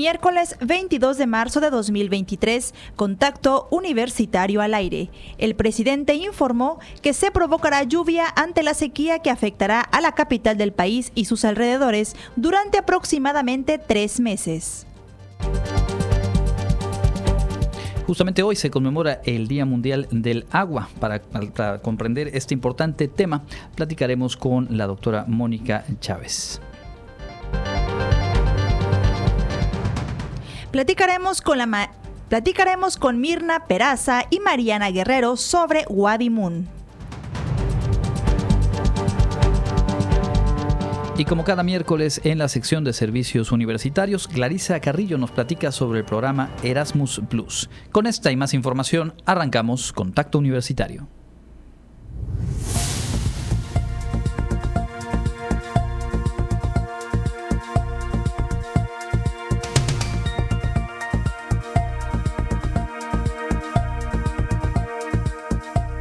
Miércoles 22 de marzo de 2023, contacto universitario al aire. El presidente informó que se provocará lluvia ante la sequía que afectará a la capital del país y sus alrededores durante aproximadamente tres meses. Justamente hoy se conmemora el Día Mundial del Agua. Para, para, comprender este importante tema, platicaremos con la doctora Mónica Chávez. Platicaremos con, la platicaremos con Mirna Peraza y Mariana Guerrero sobre Wadi Y como cada miércoles en la sección de servicios universitarios, Clarisa Carrillo nos platica sobre el programa Erasmus Plus. Con esta y más información, arrancamos Contacto Universitario.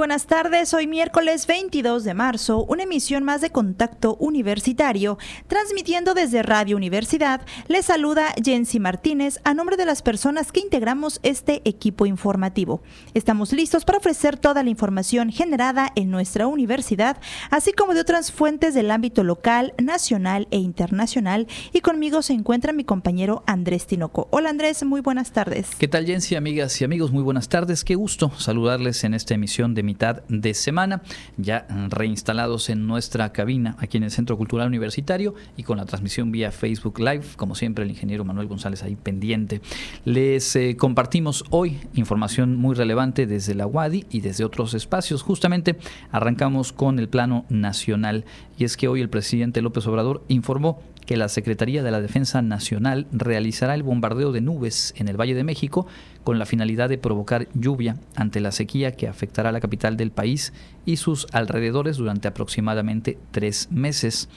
Buenas tardes, hoy miércoles 22 de marzo, una emisión más de Contacto Universitario, transmitiendo desde Radio Universidad. Les saluda Jensi Martínez a nombre de las personas que integramos este equipo informativo. Estamos listos para ofrecer toda la información generada en nuestra universidad, así como de otras fuentes del ámbito local, nacional e internacional. Y conmigo se encuentra mi compañero Andrés Tinoco. Hola Andrés, muy buenas tardes. ¿Qué tal Jensi, amigas y amigos? Muy buenas tardes. Qué gusto saludarles en esta emisión de mitad de semana, ya reinstalados en nuestra cabina aquí en el Centro Cultural Universitario y con la transmisión vía Facebook Live, como siempre el ingeniero Manuel González ahí pendiente. Les eh, compartimos hoy información muy relevante desde la UADI y desde otros espacios. Justamente arrancamos con el plano nacional y es que hoy el presidente López Obrador informó que la Secretaría de la Defensa Nacional realizará el bombardeo de nubes en el Valle de México con la finalidad de provocar lluvia ante la sequía que afectará a la capital del país y sus alrededores durante aproximadamente tres meses.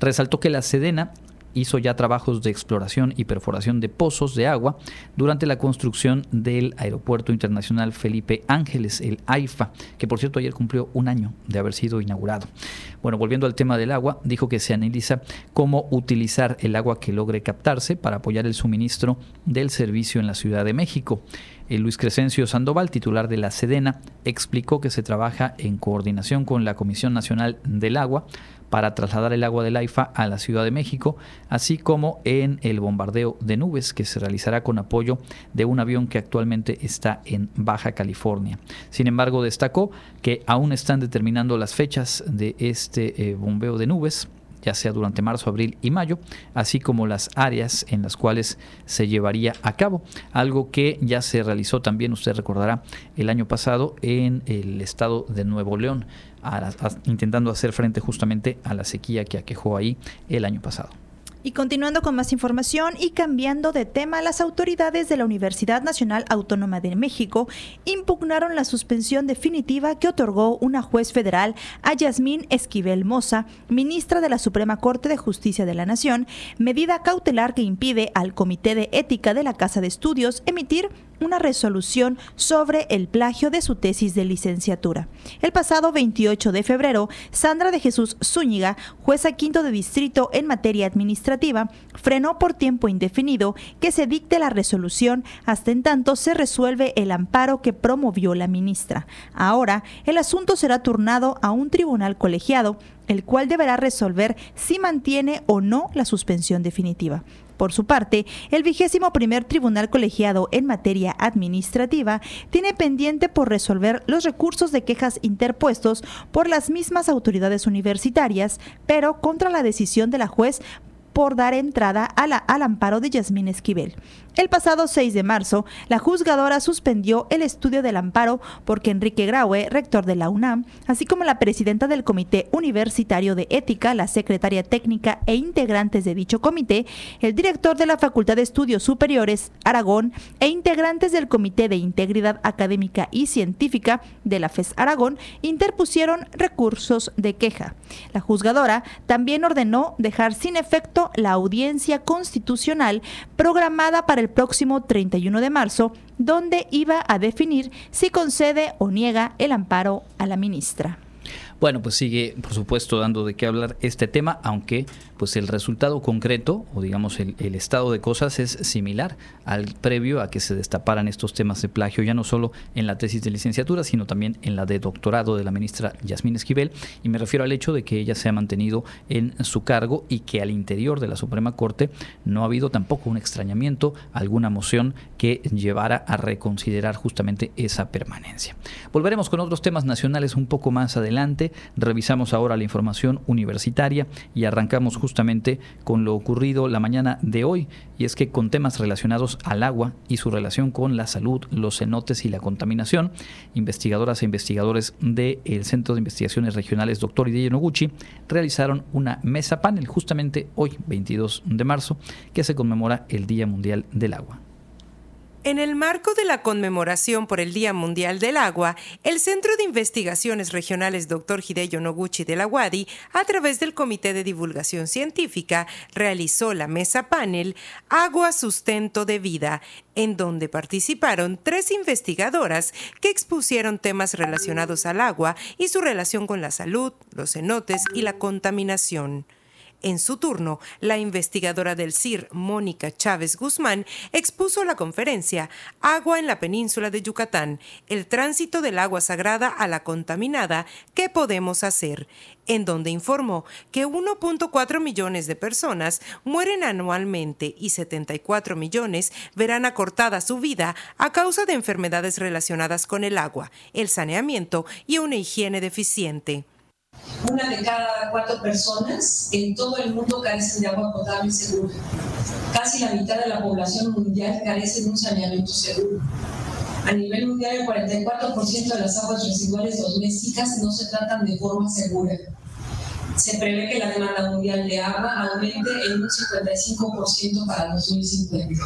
Resaltó que la Sedena hizo ya trabajos de exploración y perforación de pozos de agua durante la construcción del Aeropuerto Internacional Felipe Ángeles, el AIFA, que por cierto ayer cumplió un año de haber sido inaugurado. Bueno, volviendo al tema del agua, dijo que se analiza cómo utilizar el agua que logre captarse para apoyar el suministro del servicio en la Ciudad de México. Luis Crescencio Sandoval, titular de la Sedena, explicó que se trabaja en coordinación con la Comisión Nacional del Agua para trasladar el agua del AIFA a la Ciudad de México, así como en el bombardeo de nubes que se realizará con apoyo de un avión que actualmente está en Baja California. Sin embargo, destacó que aún están determinando las fechas de este eh, bombeo de nubes ya sea durante marzo, abril y mayo, así como las áreas en las cuales se llevaría a cabo, algo que ya se realizó también, usted recordará, el año pasado en el estado de Nuevo León, intentando hacer frente justamente a la sequía que aquejó ahí el año pasado. Y continuando con más información y cambiando de tema, las autoridades de la Universidad Nacional Autónoma de México impugnaron la suspensión definitiva que otorgó una juez federal a Yasmín Esquivel Moza, ministra de la Suprema Corte de Justicia de la Nación, medida cautelar que impide al Comité de Ética de la Casa de Estudios emitir una resolución sobre el plagio de su tesis de licenciatura. El pasado 28 de febrero, Sandra de Jesús Zúñiga, jueza quinto de distrito en materia administrativa, frenó por tiempo indefinido que se dicte la resolución hasta en tanto se resuelve el amparo que promovió la ministra. Ahora, el asunto será turnado a un tribunal colegiado el cual deberá resolver si mantiene o no la suspensión definitiva. Por su parte, el vigésimo primer tribunal colegiado en materia administrativa tiene pendiente por resolver los recursos de quejas interpuestos por las mismas autoridades universitarias, pero contra la decisión de la juez por dar entrada al amparo de Yasmín Esquivel. El pasado 6 de marzo, la juzgadora suspendió el estudio del amparo porque Enrique Graue, rector de la UNAM, así como la presidenta del Comité Universitario de Ética, la secretaria técnica e integrantes de dicho comité, el director de la Facultad de Estudios Superiores Aragón e integrantes del Comité de Integridad Académica y Científica de la FES Aragón interpusieron recursos de queja. La juzgadora también ordenó dejar sin efecto la audiencia constitucional programada para el próximo 31 de marzo, donde iba a definir si concede o niega el amparo a la ministra. Bueno, pues sigue, por supuesto, dando de qué hablar este tema, aunque pues el resultado concreto, o digamos el, estado de cosas, es similar al previo a que se destaparan estos temas de plagio, ya no solo en la tesis de licenciatura, sino también en la de doctorado de la ministra Yasmín Esquivel, y me refiero al hecho de que ella se ha mantenido en su cargo y que al interior de la Suprema Corte no ha habido tampoco un extrañamiento, alguna moción que llevara a reconsiderar justamente esa permanencia. Volveremos con otros temas nacionales un poco más adelante revisamos ahora la información universitaria y arrancamos justamente con lo ocurrido la mañana de hoy, y es que con temas relacionados al agua y su relación con la salud, los cenotes y la contaminación, investigadoras e investigadores del Centro de Investigaciones Regionales Dr. Hideo Noguchi realizaron una mesa panel justamente hoy, 22 de marzo, que se conmemora el Día Mundial del Agua. En el marco de la conmemoración por el Día Mundial del Agua, el Centro de Investigaciones Regionales Dr. Hideyo Noguchi de la UADI, a través del Comité de Divulgación Científica, realizó la mesa panel Agua Sustento de Vida, en donde participaron tres investigadoras que expusieron temas relacionados al agua y su relación con la salud, los cenotes y la contaminación. En su turno, la investigadora del CIR, Mónica Chávez Guzmán, expuso la conferencia Agua en la península de Yucatán, el tránsito del agua sagrada a la contaminada, ¿qué podemos hacer? en donde informó que 1.4 millones de personas mueren anualmente y 74 millones verán acortada su vida a causa de enfermedades relacionadas con el agua, el saneamiento y una higiene deficiente. Una de cada cuatro personas en todo el mundo carecen de agua potable segura. Casi la mitad de la población mundial carece de un saneamiento seguro. A nivel mundial, el 44% de las aguas residuales domésticas no se tratan de forma segura. Se prevé que la demanda mundial de agua aumente en un 55% para 2050.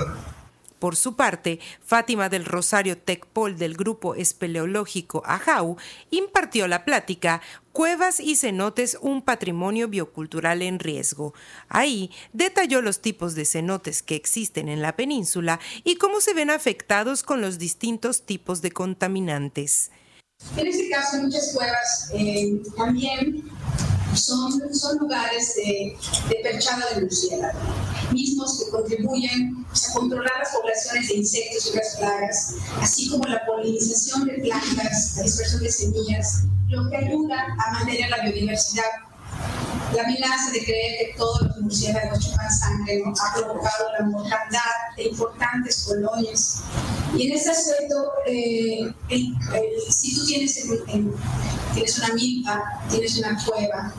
Por su parte, Fátima del Rosario Tecpol del grupo espeleológico AJAU impartió la plática Cuevas y cenotes, un patrimonio biocultural en riesgo. Ahí detalló los tipos de cenotes que existen en la península y cómo se ven afectados con los distintos tipos de contaminantes. En este caso, muchas cuevas eh, también son, son lugares de, de de murciélago, mismos que contribuyen a controlar las poblaciones de insectos y las plagas, así como la polinización de plantas, la dispersión de semillas, lo que ayuda a mantener la biodiversidad la amenaza de creer que todos los murciélagos chupan sangre ha provocado la mortandad de importantes colonias. Y en ese aspecto, eh, si tú tienes, tienes una milpa, tienes una cueva,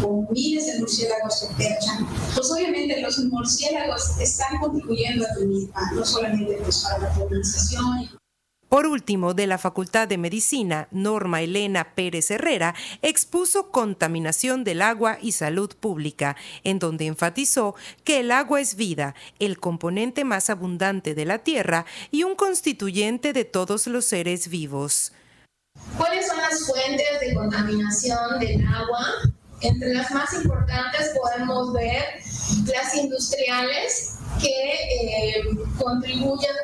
con miles de murciélagos que perchan, pues obviamente los murciélagos están contribuyendo a tu milpa, no solamente pues, para la polinización por último, de la Facultad de Medicina, Norma Elena Pérez Herrera expuso contaminación del agua y salud pública, en donde enfatizó que el agua es vida, el componente más abundante de la tierra y un constituyente de todos los seres vivos. ¿Cuáles son las fuentes de contaminación del agua? Entre las más importantes podemos ver las industriales que eh, contribuyen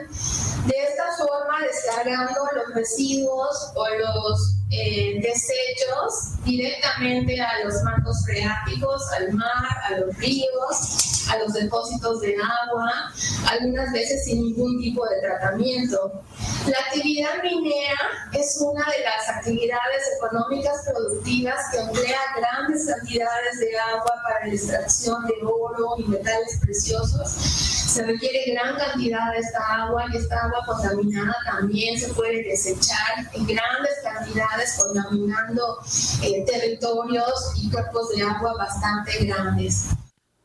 de esta forma descargando los residuos o los eh, desechos directamente a los mantos freáticos, al mar, a los ríos, a los depósitos de agua, algunas veces sin ningún tipo de tratamiento. La actividad minera es una de las actividades económicas productivas que emplea grandes cantidades de agua para la extracción de oro y metales preciosos se requiere gran cantidad de esta agua y esta agua contaminada también se puede desechar en grandes cantidades contaminando eh, territorios y cuerpos de agua bastante grandes.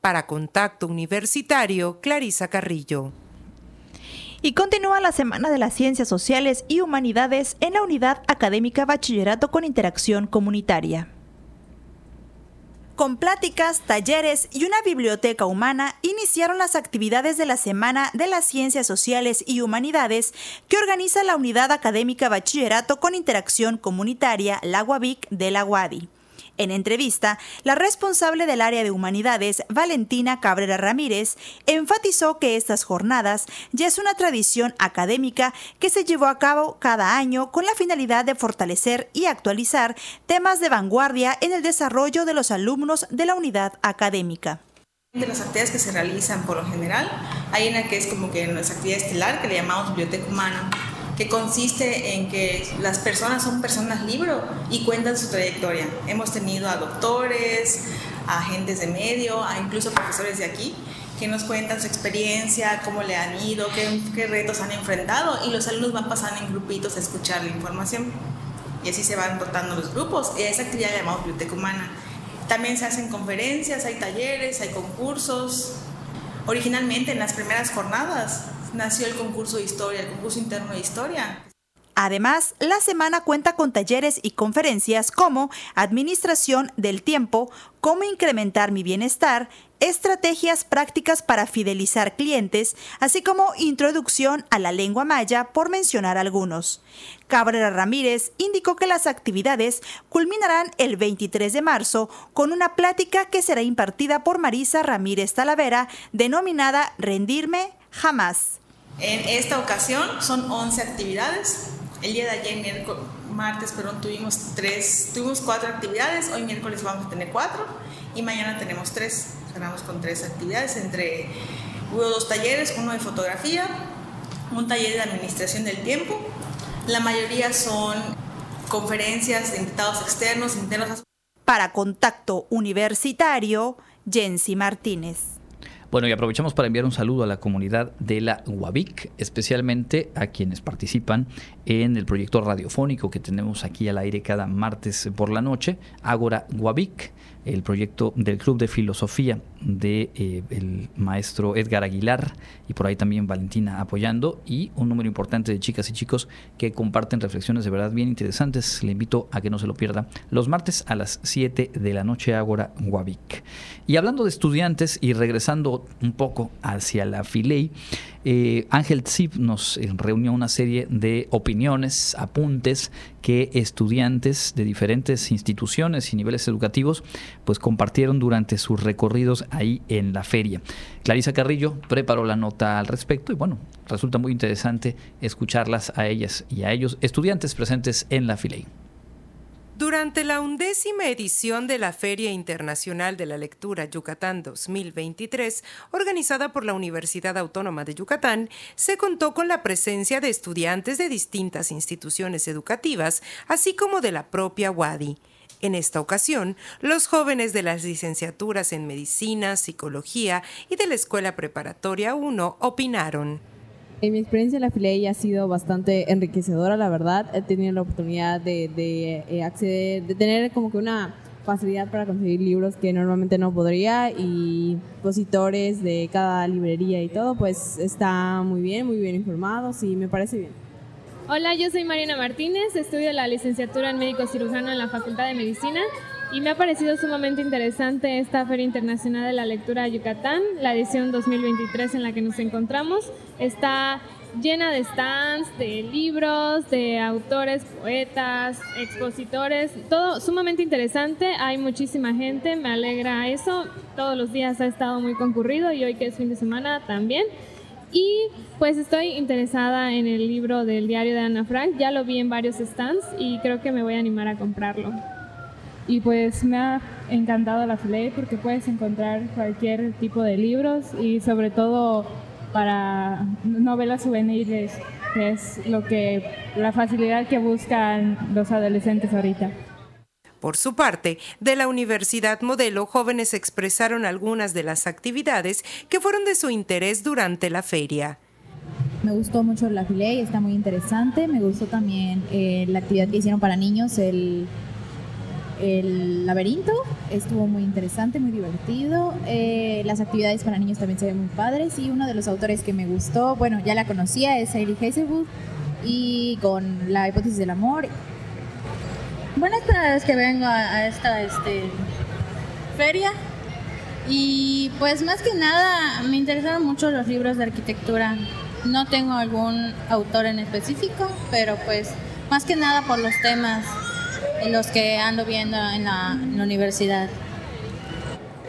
Para Contacto Universitario, Clarisa Carrillo. Y continúa la Semana de las Ciencias Sociales y Humanidades en la Unidad Académica Bachillerato con Interacción Comunitaria. Con pláticas, talleres y una biblioteca humana iniciaron las actividades de la Semana de las Ciencias Sociales y Humanidades que organiza la Unidad Académica Bachillerato con Interacción Comunitaria, la UABIC de la UADI. En entrevista, la responsable del área de humanidades, Valentina Cabrera Ramírez, enfatizó que estas jornadas ya es una tradición académica que se llevó a cabo cada año con la finalidad de fortalecer y actualizar temas de vanguardia en el desarrollo de los alumnos de la unidad académica. De las actividades que se realizan por lo general, hay una que es como que nuestra actividad estelar, que le llamamos biblioteca humana, que consiste en que las personas son personas libro y cuentan su trayectoria. Hemos tenido a doctores, a agentes de medio, a incluso profesores de aquí que nos cuentan su experiencia, cómo le han ido, qué, retos han enfrentado y los alumnos van pasando en grupitos a escuchar la información. Y así se van rotando los grupos. Y a esa actividad la llamamos biblioteca humana. También se hacen conferencias, hay talleres, hay concursos. Originalmente en las primeras jornadas nació el concurso de historia, el concurso interno de historia. Además, la semana cuenta con talleres y conferencias como Administración del Tiempo, Cómo incrementar mi bienestar, Estrategias prácticas para fidelizar clientes, así como Introducción a la lengua maya, por mencionar algunos. Cabrera Ramírez indicó que las actividades culminarán el 23 de marzo con una plática que será impartida por Marisa Ramírez Talavera, denominada Rendirme Jamás. En esta ocasión son 11 actividades. El día de ayer, martes, perdón, tuvimos tres, tuvimos cuatro actividades. Hoy miércoles vamos a tener cuatro y mañana tenemos tres. Ganamos con tres actividades. Entre hubo dos talleres, uno de fotografía, un taller de administración del tiempo. La mayoría son conferencias de invitados externos, internos. Para contacto universitario, Jensi Martínez. Bueno, y aprovechamos para enviar un saludo a la comunidad de la UABIC, especialmente a quienes participan en el proyecto radiofónico que tenemos aquí al aire cada martes por la noche, Ágora UABIC el proyecto del Club de Filosofía de eh, el maestro Edgar Aguilar y por ahí también Valentina apoyando y un número importante de chicas y chicos que comparten reflexiones de verdad bien interesantes. Le invito a que no se lo pierda los martes a las 7 de la noche Ágora Guavic. Y hablando de estudiantes y regresando un poco hacia la Filey, eh, Ángel Zip nos eh, reunió una serie de opiniones, apuntes que estudiantes de diferentes instituciones y niveles educativos pues compartieron durante sus recorridos ahí en la feria. Clarisa Carrillo preparó la nota al respecto y bueno, resulta muy interesante escucharlas a ellas y a ellos, estudiantes presentes en la Filey. Durante la undécima edición de la Feria Internacional de la Lectura Yucatán 2023, organizada por la Universidad Autónoma de Yucatán, se contó con la presencia de estudiantes de distintas instituciones educativas, así como de la propia WADI. En esta ocasión, los jóvenes de las licenciaturas en Medicina, Psicología y de la Escuela Preparatoria 1 opinaron. En mi experiencia en la FILEI ha sido bastante enriquecedora, la verdad. He tenido la oportunidad de, eh, acceder, de tener como que una facilidad para conseguir libros que normalmente no podría y expositores de cada librería y todo, pues está muy bien, muy bien informados y me parece bien. Hola, yo soy Marina Martínez, estudio la licenciatura en médico cirujano en la Facultad de Medicina y me ha parecido sumamente interesante esta Feria Internacional de la Lectura de Yucatán, la edición 2023 en la que nos encontramos. Está llena de stands, de libros, de autores, poetas, expositores, todo sumamente interesante. Hay muchísima gente, me alegra eso. Todos los días ha estado muy concurrido y hoy que es fin de semana también. Y pues estoy interesada en el libro del diario de Ana Frank, ya lo vi en varios stands y creo que me voy a animar a comprarlo y pues me ha encantado la Filey porque puedes encontrar cualquier tipo de libros y sobre todo para novelas juveniles, que es lo que la facilidad que buscan los adolescentes ahorita. Por su parte, de la Universidad Modelo, jóvenes expresaron algunas de las actividades que fueron de su interés durante la feria. Me gustó mucho la Filey, está muy interesante. Me gustó también eh, la actividad que hicieron para niños, el El laberinto estuvo muy interesante, muy divertido. Eh, las actividades para niños también se ven muy padres. Y uno de los autores que me gustó, bueno, ya la conocía, es Hazelwood. Y con la hipótesis del amor. Bueno, esta vez que vengo a, esta este, feria. Y pues más que nada me interesaron mucho los libros de arquitectura. No tengo algún autor en específico, pero pues más que nada por los temas los que ando viendo en la, universidad.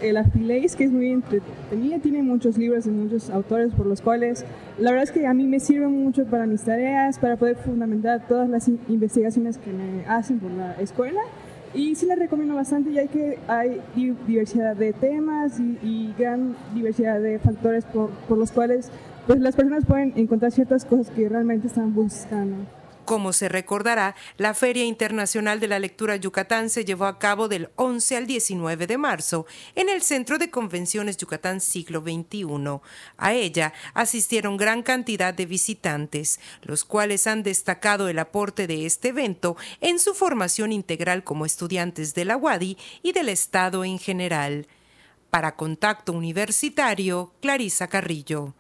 El Afileis, que es muy entretenida, tiene muchos libros y muchos autores por los cuales la verdad es que a mí me sirve mucho para mis tareas, para poder fundamentar todas las investigaciones que me hacen por la escuela. Y sí les recomiendo bastante, ya que hay diversidad de temas y, y gran diversidad de factores por, por los cuales pues, las personas pueden encontrar ciertas cosas que realmente están buscando. Como se recordará, la Feria Internacional de la Lectura Yucatán se llevó a cabo del 11 al 19 de marzo en el Centro de Convenciones Yucatán Siglo XXI. A ella asistieron gran cantidad de visitantes, los cuales han destacado el aporte de este evento en su formación integral como estudiantes de la UADI y del Estado en general. Para Contacto Universitario, Clarisa Carrillo.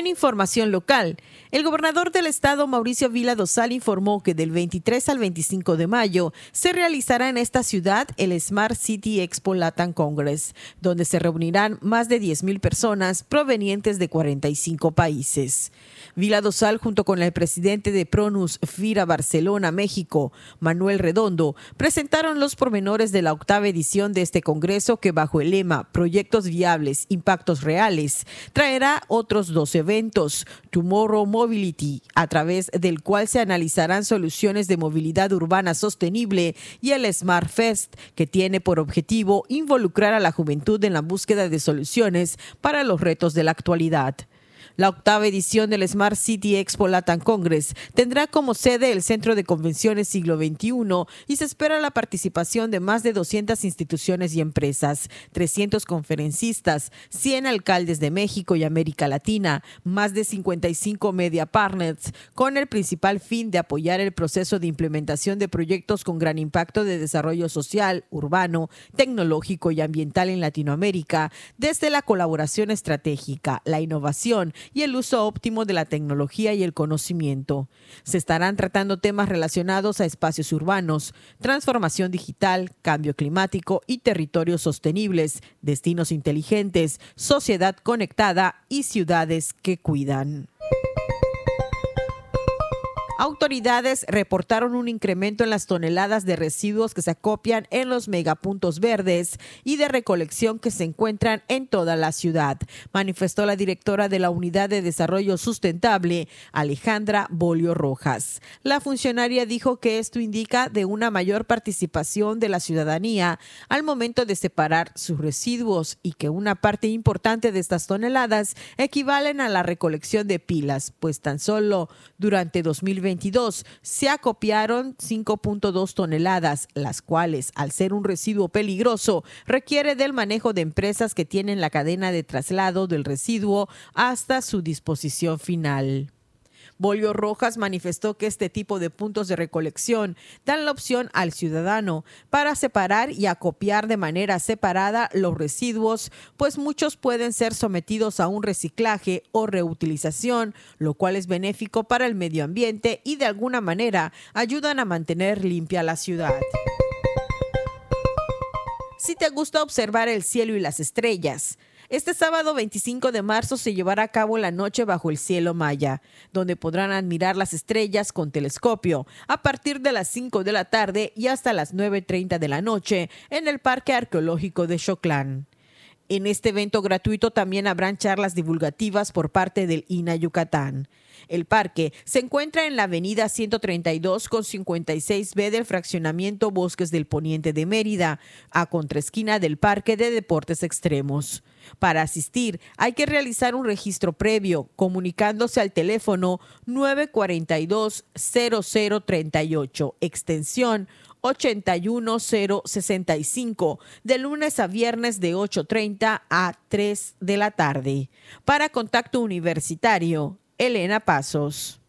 En información local, el gobernador del estado, Mauricio Vila Dosal, informó que del 23 al 25 de mayo se realizará en esta ciudad el Smart City Expo Latin Congress, donde se reunirán más de 10.000 personas provenientes de 45 países. Vila Dosal, junto con el presidente de Pronus Fira Barcelona, México, Manuel Redondo, presentaron los pormenores de la octava edición de este congreso que bajo el lema Proyectos viables, impactos reales, traerá otros dos eventos, Tomorrow Mobility, a través del cual se analizarán soluciones de movilidad urbana sostenible, y el Smart Fest, que tiene por objetivo involucrar a la juventud en la búsqueda de soluciones para los retos de la actualidad. La octava edición del Smart City Expo Latin Congress. Tendrá como sede el Centro de Convenciones Siglo XXI y se espera la participación de más de 200 instituciones y empresas, 300 conferencistas, 100 alcaldes de México y América Latina, más de 55 media partners, con el principal fin de apoyar el proceso de implementación de proyectos con gran impacto de desarrollo social, urbano, tecnológico y ambiental en Latinoamérica, desde la colaboración estratégica, la innovación y el uso óptimo de la tecnología y el conocimiento. Se estarán tratando temas relacionados a espacios urbanos, transformación digital, cambio climático y territorios sostenibles, destinos inteligentes, sociedad conectada y ciudades que cuidan. Autoridades reportaron un incremento en las toneladas de residuos que se acopian en los megapuntos verdes y de recolección que se encuentran en toda la ciudad, manifestó la directora de la Unidad de Desarrollo Sustentable, Alejandra Bolio Rojas. La funcionaria dijo que esto indica de una mayor participación de la ciudadanía al momento de separar sus residuos y que una parte importante de estas toneladas equivalen a la recolección de pilas, pues tan solo durante 2020 se acopiaron 5.2 toneladas, las cuales, al ser un residuo peligroso, requiere del manejo de empresas que tienen la cadena de traslado del residuo hasta su disposición final. Bolio Rojas manifestó que este tipo de puntos de recolección dan la opción al ciudadano para separar y acopiar de manera separada los residuos, pues muchos pueden ser sometidos a un reciclaje o reutilización, lo cual es benéfico para el medio ambiente y de alguna manera ayudan a mantener limpia la ciudad. Si te gusta observar el cielo y las estrellas, este sábado 25 de marzo se llevará a cabo la noche bajo el cielo maya, donde podrán admirar las estrellas con telescopio a partir de las 5 de la tarde y hasta las 9.30 de la noche en el Parque Arqueológico de Choclán. En este evento gratuito también habrán charlas divulgativas por parte del INA Yucatán. El parque se encuentra en la avenida 132 con 56B del fraccionamiento Bosques del Poniente de Mérida, a contraesquina del Parque de Deportes Extremos. Para asistir hay que realizar un registro previo comunicándose al teléfono 942-0038, extensión 81065, de lunes a viernes de 8.30 a 3 de la tarde. Para contacto universitario, Elena Pasos.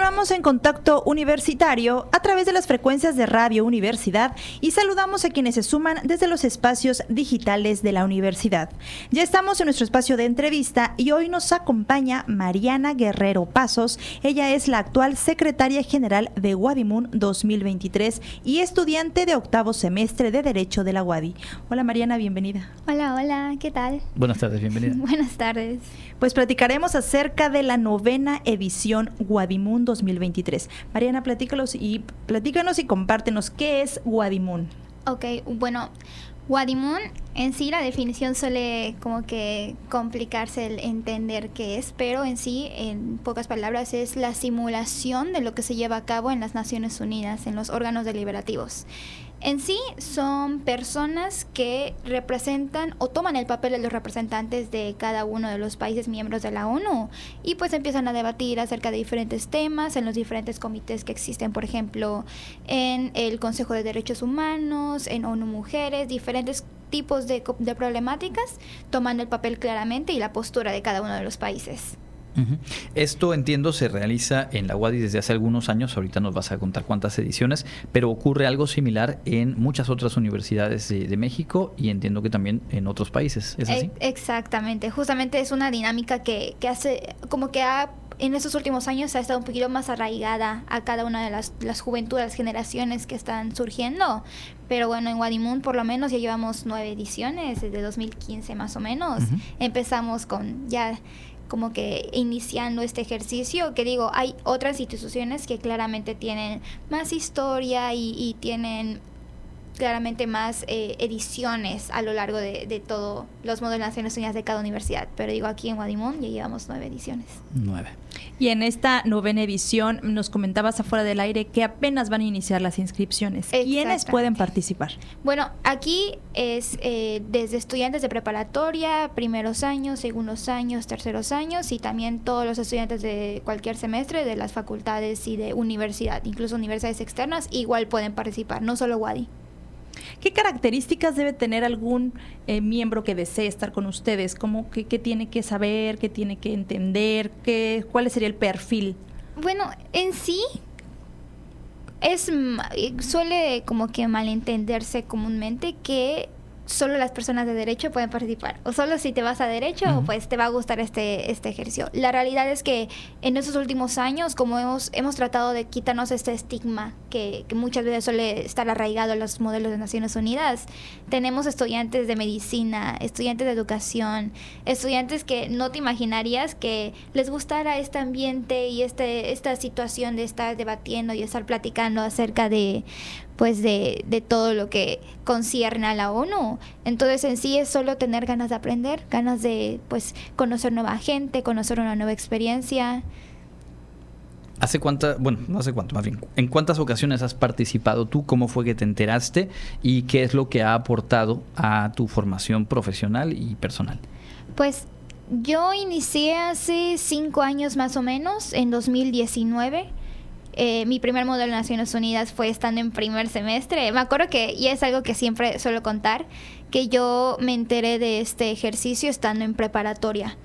Continuamos en contacto universitario a través de las frecuencias de Radio Universidad y saludamos a quienes se suman desde los espacios digitales de la universidad. Ya estamos en nuestro espacio de entrevista y hoy nos acompaña Mariana Guerrero Pasos. Ella es la actual secretaria general de Guadimun 2023 y estudiante de octavo semestre de Derecho de la Guadi. Hola Mariana, bienvenida. Hola, hola, ¿qué tal? Buenas tardes, bienvenida. Buenas tardes. Pues platicaremos acerca de la novena edición Guadimun 2023. Mariana, platícanos y, platícanos y compártenos qué es Guadimun. Ok, bueno, Guadimun en sí la definición suele como que complicarse el entender qué es, pero en sí, en pocas palabras, es la simulación de lo que se lleva a cabo en las Naciones Unidas, en los órganos deliberativos. En sí son personas que representan o toman el papel de los representantes de cada uno de los países miembros de la ONU y pues empiezan a debatir acerca de diferentes temas en los diferentes comités que existen, por ejemplo, en el Consejo de Derechos Humanos, en ONU Mujeres, diferentes tipos de, de problemáticas, tomando el papel claramente y la postura de cada uno de los países. Esto entiendo se realiza en la UADI desde hace algunos años, ahorita nos vas a contar cuántas ediciones, pero ocurre algo similar en muchas otras universidades de, México y entiendo que también en otros países, ¿es así? Exactamente, justamente es una dinámica que, que hace, como que ha en estos últimos años ha estado un poquito más arraigada a cada una de las, las juventudes, las generaciones que están surgiendo. Pero bueno, en Wadimun por lo menos ya llevamos nueve ediciones, desde 2015 más o menos. Empezamos con ya como que iniciando este ejercicio, que digo, hay otras instituciones que claramente tienen más historia y, tienen claramente más eh, ediciones a lo largo de, de todos los modelos de Naciones Unidas de cada universidad. Pero digo, aquí en Guadimón ya llevamos nueve ediciones. Nueve. Y en esta novena edición nos comentabas afuera del aire que apenas van a iniciar las inscripciones. ¿Quiénes pueden participar? Bueno, aquí es eh, desde estudiantes de preparatoria, primeros años, segundos años, terceros años y también todos los estudiantes de cualquier semestre de las facultades y de universidad, incluso universidades externas, igual pueden participar, no solo Wadi. ¿Qué características debe tener algún eh, miembro que desee estar con ustedes? ¿Cómo, qué, tiene que saber? ¿Qué tiene que entender? ¿Qué, ¿Cuál sería el perfil? Bueno, en sí es suele como que malentenderse comúnmente que solo las personas de derecho pueden participar. O solo si te vas a derecho, pues te va a gustar este, este ejercicio. La realidad es que en estos últimos años, como hemos, hemos tratado de quitarnos este estigma que, que muchas veces suele estar arraigado en los modelos de Naciones Unidas, tenemos estudiantes de medicina, estudiantes de educación, estudiantes que no te imaginarías que les gustara este ambiente y este, esta situación de estar debatiendo y estar platicando acerca de pues de, de, todo lo que concierne a la ONU. Entonces en sí es solo tener ganas de aprender, ganas de pues conocer nueva gente, conocer una nueva experiencia. ¿Hace cuántas, bueno, no hace cuánto, más bien, en cuántas ocasiones has participado tú? ¿Cómo fue que te enteraste? ¿Y qué es lo que ha aportado a tu formación profesional y personal? Pues yo inicié hace cinco años más o menos, en 2019 eh, mi primer modelo de Naciones Unidas fue estando en primer semestre. Me acuerdo que, y es algo que siempre suelo contar, que yo me enteré de este ejercicio estando en preparatoria.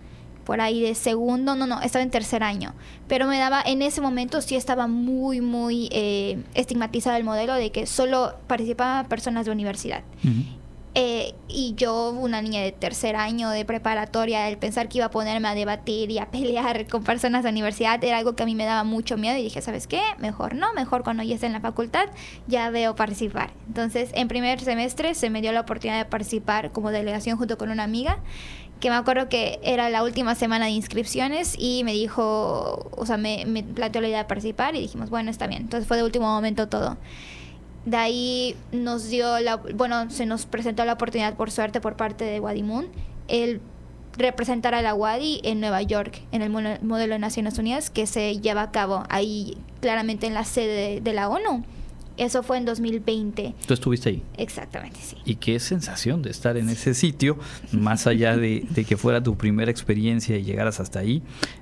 Por ahí de segundo, no, no, estaba en tercer año. Pero me daba, en ese momento sí estaba muy, muy eh, estigmatizado el modelo de que solo participaban personas de universidad. Eh, y yo, una niña de tercer año de preparatoria, el pensar que iba a ponerme a debatir y a pelear con personas de universidad era algo que a mí me daba mucho miedo y dije, ¿sabes qué? Mejor no, mejor cuando ya esté en la facultad ya veo participar. Entonces, en primer semestre se me dio la oportunidad de participar como delegación junto con una amiga que me acuerdo que era la última semana de inscripciones y me dijo, o sea, me planteó la idea de participar y dijimos, bueno, está bien. Entonces fue de último momento todo. De ahí nos dio la, bueno, se nos presentó la oportunidad por suerte por parte de Wadimun el representar a la Wadi en Nueva York, en el modelo de Naciones Unidas que se lleva a cabo ahí claramente en la sede de, la ONU. Eso fue en 2020. ¿Tú estuviste ahí? Exactamente, sí. Y qué sensación de estar en ese sitio, más allá de, que fuera tu primera experiencia y llegaras hasta ahí,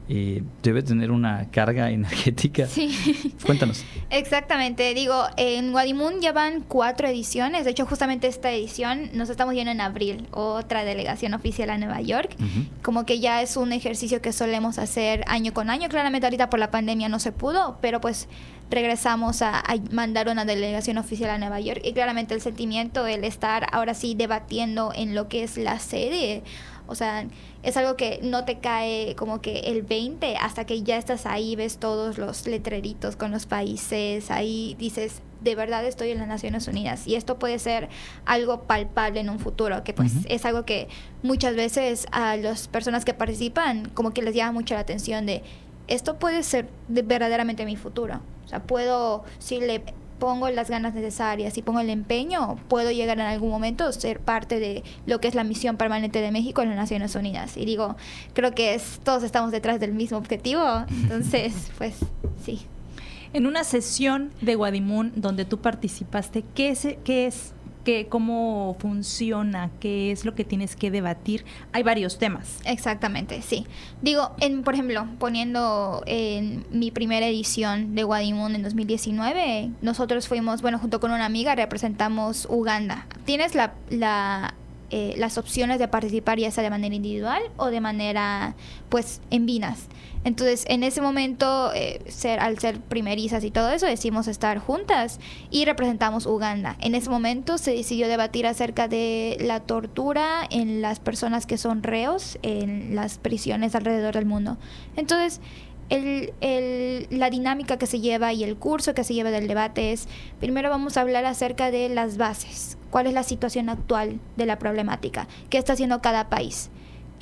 eh, debe tener una carga energética. Sí. Cuéntanos. Exactamente, digo, en Guadimun ya van cuatro ediciones, de hecho justamente esta edición nos estamos yendo en abril, otra delegación oficial a Nueva York, como que ya es un ejercicio que solemos hacer año con año, claramente ahorita por la pandemia no se pudo, pero pues regresamos a, mandar una delegación oficial a Nueva York. Y claramente el sentimiento, el estar ahora sí debatiendo en lo que es la sede, o sea, es algo que no te cae como que el 20 hasta que ya estás ahí, ves todos los letreritos con los países, ahí dices, de verdad estoy en las Naciones Unidas y esto puede ser algo palpable en un futuro, que pues es algo que muchas veces a las personas que participan como que les llama mucho la atención de esto puede ser verdaderamente mi futuro. Sea, puedo, si le pongo las ganas necesarias y pongo el empeño, puedo llegar en algún momento a ser parte de lo que es la misión permanente de México en las Naciones Unidas. Y digo, creo que es, todos estamos detrás del mismo objetivo, entonces, pues sí. En una sesión de Guadimun donde tú participaste, ¿qué es, qué es que, cómo funciona, qué es lo que tienes que debatir. Hay varios temas. Exactamente, sí. Digo, en, por ejemplo, poniendo en mi primera edición de Guadimun en 2019, nosotros fuimos, bueno, junto con una amiga representamos Uganda. Tienes la, la eh, las opciones de participar ya sea de manera individual o de manera, pues, en vinas. Entonces, en ese momento, eh, al ser primerizas y todo eso, decidimos estar juntas y representamos Uganda. En ese momento se decidió debatir acerca de la tortura en las personas que son reos en las prisiones alrededor del mundo. Entonces, el, el, la dinámica que se lleva y el curso que se lleva del debate es, primero vamos a hablar acerca de las bases, cuál es la situación actual de la problemática, qué está haciendo cada país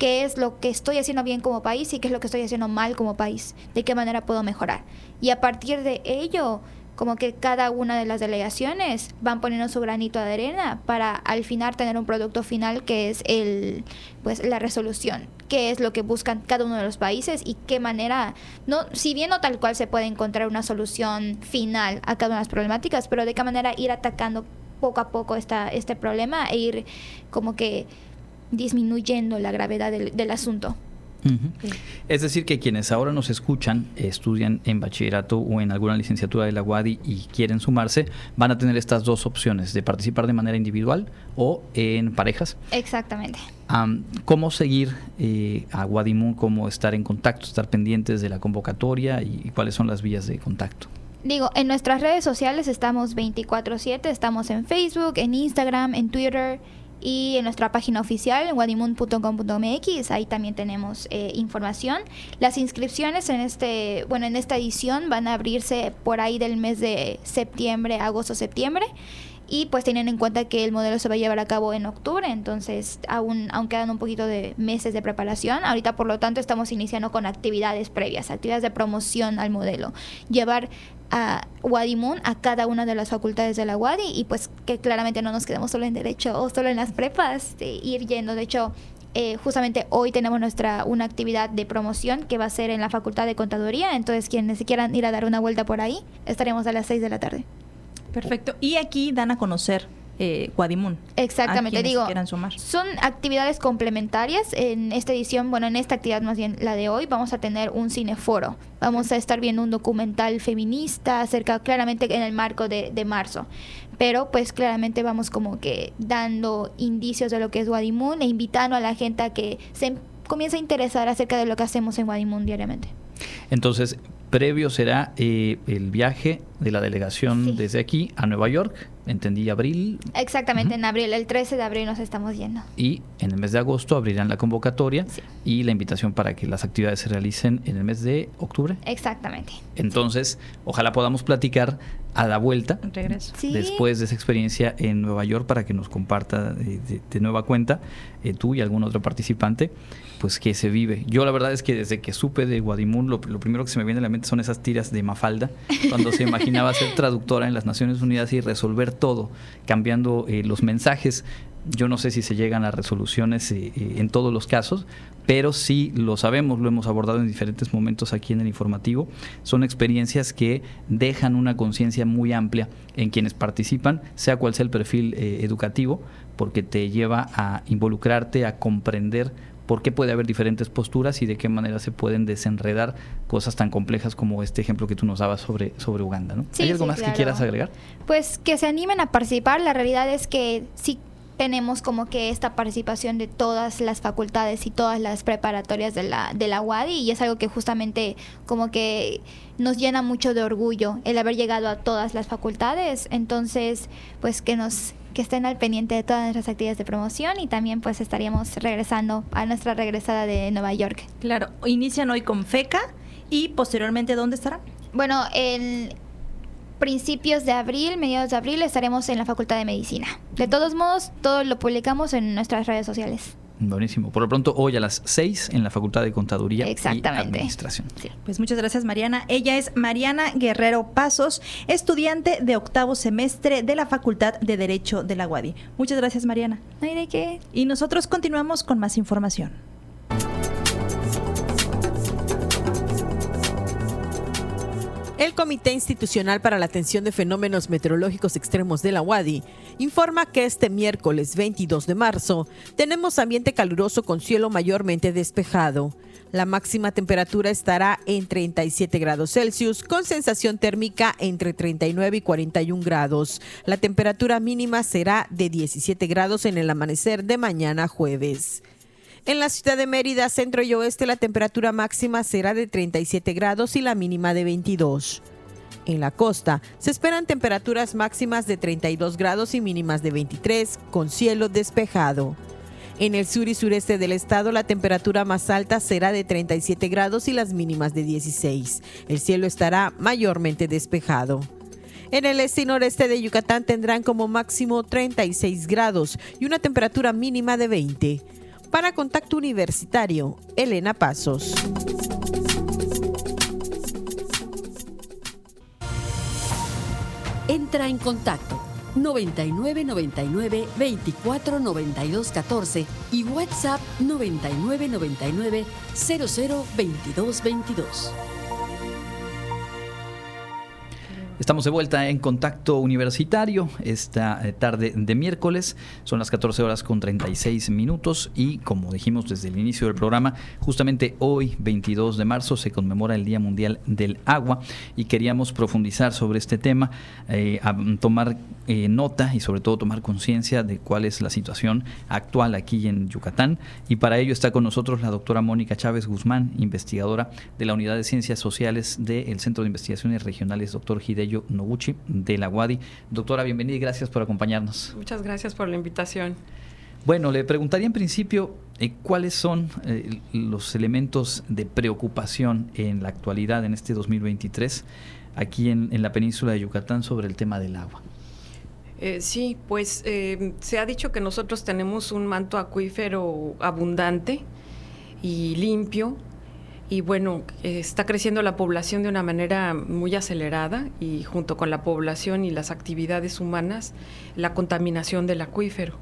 qué es lo que estoy haciendo bien como país y qué es lo que estoy haciendo mal como país, de qué manera puedo mejorar. Y a partir de ello, como que cada una de las delegaciones van poniendo su granito de arena para al final tener un producto final que es el pues la resolución, qué es lo que buscan cada uno de los países y qué manera no si bien no tal cual se puede encontrar una solución final a cada una de las problemáticas, pero de qué manera ir atacando poco a poco esta, este problema e ir como que disminuyendo la gravedad del, asunto. Es decir, que quienes ahora nos escuchan, estudian en bachillerato o en alguna licenciatura de la UADI y quieren sumarse, van a tener estas dos opciones, de participar de manera individual o en parejas. Exactamente. ¿Cómo seguir eh, a Wadimun? ¿Cómo estar en contacto, estar pendientes de la convocatoria y, y cuáles son las vías de contacto? Digo, en nuestras redes sociales estamos 24/7, estamos en Facebook, en Instagram, en Twitter y en nuestra página oficial, wadimun.com.mx, ahí también tenemos eh, información. Las inscripciones en este, bueno, en esta edición van a abrirse por ahí del mes de septiembre, agosto, septiembre. Y pues teniendo en cuenta que el modelo se va a llevar a cabo en octubre, entonces aún, aún quedan un poquito de meses de preparación. Ahorita por lo tanto estamos iniciando con actividades previas, actividades de promoción al modelo. Llevar a Wadimun a cada una de las facultades de la Wadi y pues que claramente no nos quedemos solo en derecho o solo en las prepas, de ir yendo. De hecho, eh, justamente hoy tenemos nuestra una actividad de promoción que va a ser en la Facultad de Contaduría, entonces quienes quieran ir a dar una vuelta por ahí, estaremos a las 6 de la tarde. Perfecto. Y aquí dan a conocer eh, Exactamente, digo, son actividades complementarias. En esta edición, bueno, en esta actividad más bien la de hoy, vamos a tener un cineforo. Vamos a estar viendo un documental feminista acerca, claramente en el marco de, marzo. Pero pues claramente vamos como que dando indicios de lo que es Guadimun e invitando a la gente a que se comience a interesar acerca de lo que hacemos en Guadimun diariamente. Entonces, previo será eh, el viaje de la delegación desde aquí a Nueva York, entendí abril. Exactamente, en abril, el 13 de abril nos estamos yendo. Y en el mes de agosto abrirán la convocatoria y la invitación para que las actividades se realicen en el mes de octubre. Exactamente. Entonces, ojalá podamos platicar a la vuelta, Regreso. después de esa experiencia en Nueva York, para que nos comparta de, nueva cuenta, eh, tú y algún otro participante, pues que se vive. Yo la verdad es que desde que supe de Guadimun, lo, lo primero que se me viene a la mente son esas tiras de Mafalda, cuando se imaginaba ser traductora en las Naciones Unidas y resolver todo, cambiando eh, los mensajes Yo no sé si se llegan a resoluciones eh, eh, en todos los casos, pero sí lo sabemos, lo hemos abordado en diferentes momentos aquí en el informativo. Son experiencias que dejan una conciencia muy amplia en quienes participan, sea cual sea el perfil eh, educativo, porque te lleva a involucrarte, a comprender por qué puede haber diferentes posturas y de qué manera se pueden desenredar cosas tan complejas como este ejemplo que tú nos dabas sobre, sobre Uganda. ¿no? ¿Hay algo más que quieras agregar? Pues que se animen a participar. La realidad es que sí tenemos como que esta participación de todas las facultades y todas las preparatorias de la, de la UADI y es algo que justamente como que nos llena mucho de orgullo el haber llegado a todas las facultades. Entonces, pues que nos que estén al pendiente de todas nuestras actividades de promoción y también pues estaríamos regresando a nuestra regresada de Nueva York. Claro, inician hoy con FECA y posteriormente ¿dónde estarán? Bueno, el principios de abril, mediados de abril, estaremos en la Facultad de Medicina. De todos modos, todo lo publicamos en nuestras redes sociales. Buenísimo. Por lo pronto, hoy a las 6 en la Facultad de Contaduría y Administración. Pues muchas gracias, Mariana. Ella es Mariana Guerrero Pasos, estudiante de octavo semestre de la Facultad de Derecho de la UADI. Muchas gracias, Mariana. No hay de qué. Y nosotros continuamos con más información. El Comité Institucional para la Atención de Fenómenos Meteorológicos Extremos de la UADI informa que este miércoles 22 de marzo tenemos ambiente caluroso con cielo mayormente despejado. La máxima temperatura estará en 37 grados Celsius con sensación térmica entre 39 y 41 grados. La temperatura mínima será de 17 grados en el amanecer de mañana jueves. En la ciudad de Mérida, centro y oeste, la temperatura máxima será de 37 grados y la mínima de 22. En la costa se esperan temperaturas máximas de 32 grados y mínimas de 23, con cielo despejado. En el sur y sureste del estado la temperatura más alta será de 37 grados y las mínimas de 16. El cielo estará mayormente despejado. En el este y noreste de Yucatán tendrán como máximo 36 grados y una temperatura mínima de 20. Para Contacto Universitario, Elena Pasos. Entra en contacto 9999 24 92 14 y WhatsApp 9999 00 22 22. Estamos de vuelta en contacto universitario esta eh, tarde de miércoles. Son las 14 horas con 36 minutos y como dijimos desde el inicio del programa, justamente hoy, 22 de marzo, se conmemora el Día Mundial del Agua y queríamos profundizar sobre este tema, eh, tomar eh, nota y sobre todo tomar conciencia de cuál es la situación actual aquí en Yucatán. Y para ello está con nosotros la doctora Mónica Chávez Guzmán, investigadora de la Unidad de Ciencias Sociales del Centro de Investigaciones Regionales, doctor Hideyo Noguchi de la UADI. Doctora, bienvenida y gracias por acompañarnos. Muchas gracias por la invitación. Bueno, le preguntaría en principio eh, cuáles son eh, los elementos de preocupación en la actualidad, en este 2023, aquí en, la península de Yucatán sobre el tema del agua. Eh, sí, pues se ha dicho que nosotros tenemos un manto acuífero abundante y limpio, y bueno, está creciendo la población de una manera muy acelerada y junto con la población y las actividades humanas, la contaminación del acuífero.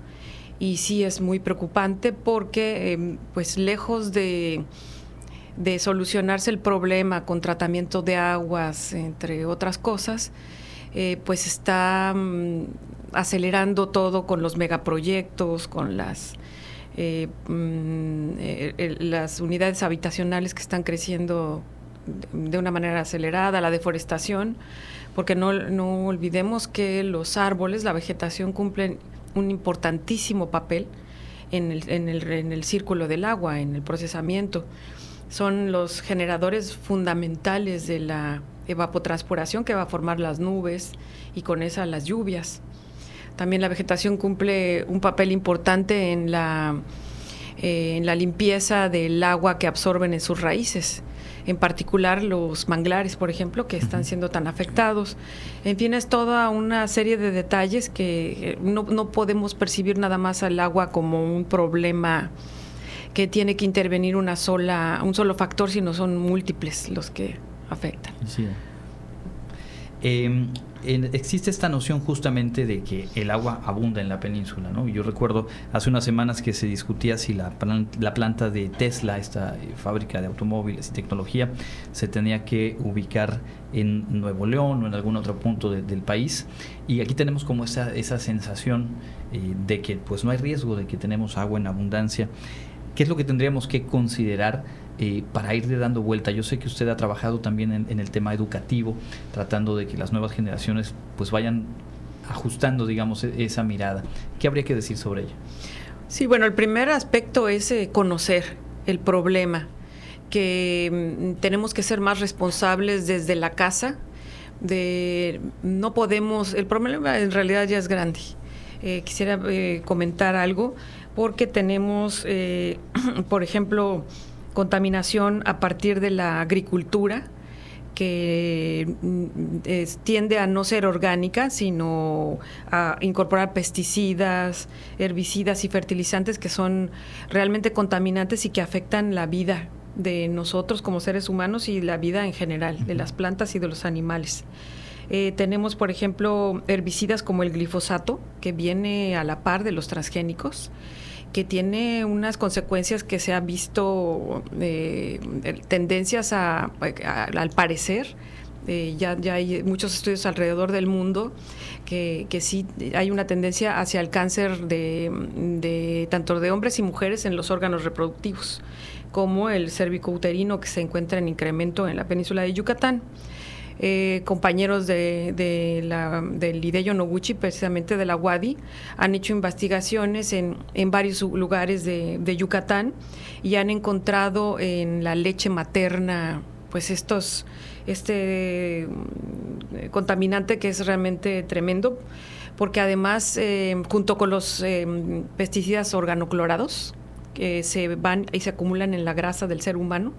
Y sí es muy preocupante porque, em, pues lejos de, de solucionarse el problema con tratamiento de aguas, entre otras cosas, eh, pues está mm, acelerando todo con los megaproyectos, con las eh, mm, eh, las unidades habitacionales que están creciendo de una manera acelerada, la deforestación, porque no, no olvidemos que los árboles, la vegetación cumplen un importantísimo papel en el, en, el, en el círculo del agua, en el procesamiento. Son los generadores fundamentales de la evapotranspiración que va a formar las nubes y con esa las lluvias. También la vegetación cumple un papel importante en la, eh, en la limpieza del agua que absorben en sus raíces en particular los manglares, por ejemplo, que están siendo tan afectados. En fin, es toda una serie de detalles que eh, no, no, podemos percibir nada más al agua como un problema que tiene que intervenir una sola, un solo factor, sino son múltiples los que afectan. Em, existe esta noción justamente de que el agua abunda en la península, ¿no? Yo recuerdo hace unas semanas que se discutía si la, la planta de Tesla, esta eh, fábrica de automóviles y tecnología, se tenía que ubicar en Nuevo León o en algún otro punto del país. Y aquí tenemos como esa, esa sensación eh, de que pues no hay riesgo de que tenemos agua en abundancia. ¿Qué es lo que tendríamos que considerar eh, para irle dando vuelta. Yo sé que usted ha trabajado también en, el tema educativo, tratando de que las nuevas generaciones pues vayan ajustando, digamos, e, esa mirada. ¿Qué habría que decir sobre ella? Sí, bueno, el primer aspecto es eh, conocer el problema, que mm, tenemos que ser más responsables desde la casa, de no podemos, el problema en realidad ya es grande. Eh, quisiera comentar algo porque tenemos, por ejemplo, contaminación a partir de la agricultura, que mm, tiende a no ser orgánica, sino a incorporar pesticidas, herbicidas y fertilizantes que son realmente contaminantes y que afectan la vida de nosotros como seres humanos y la vida en general, de las plantas y de los animales. Eh, tenemos, por ejemplo, herbicidas como el glifosato, que viene a la par de los transgénicos que tiene unas consecuencias que se ha visto eh, tendencias a, al parecer. Eh, ya, hay muchos estudios alrededor del mundo que, que sí hay una tendencia hacia el cáncer de, de, tanto de hombres y mujeres en los órganos reproductivos, como el cervicouterino que se encuentra en incremento en la península de Yucatán. Eh, compañeros de, la, del Hideyo Noguchi, precisamente de la Wadi, han hecho investigaciones en, en varios lugares de, de, Yucatán y han encontrado en la leche materna pues estos este mm, contaminante que es realmente tremendo porque además eh, junto con los eh, pesticidas organoclorados que se van y se acumulan en la grasa del ser humano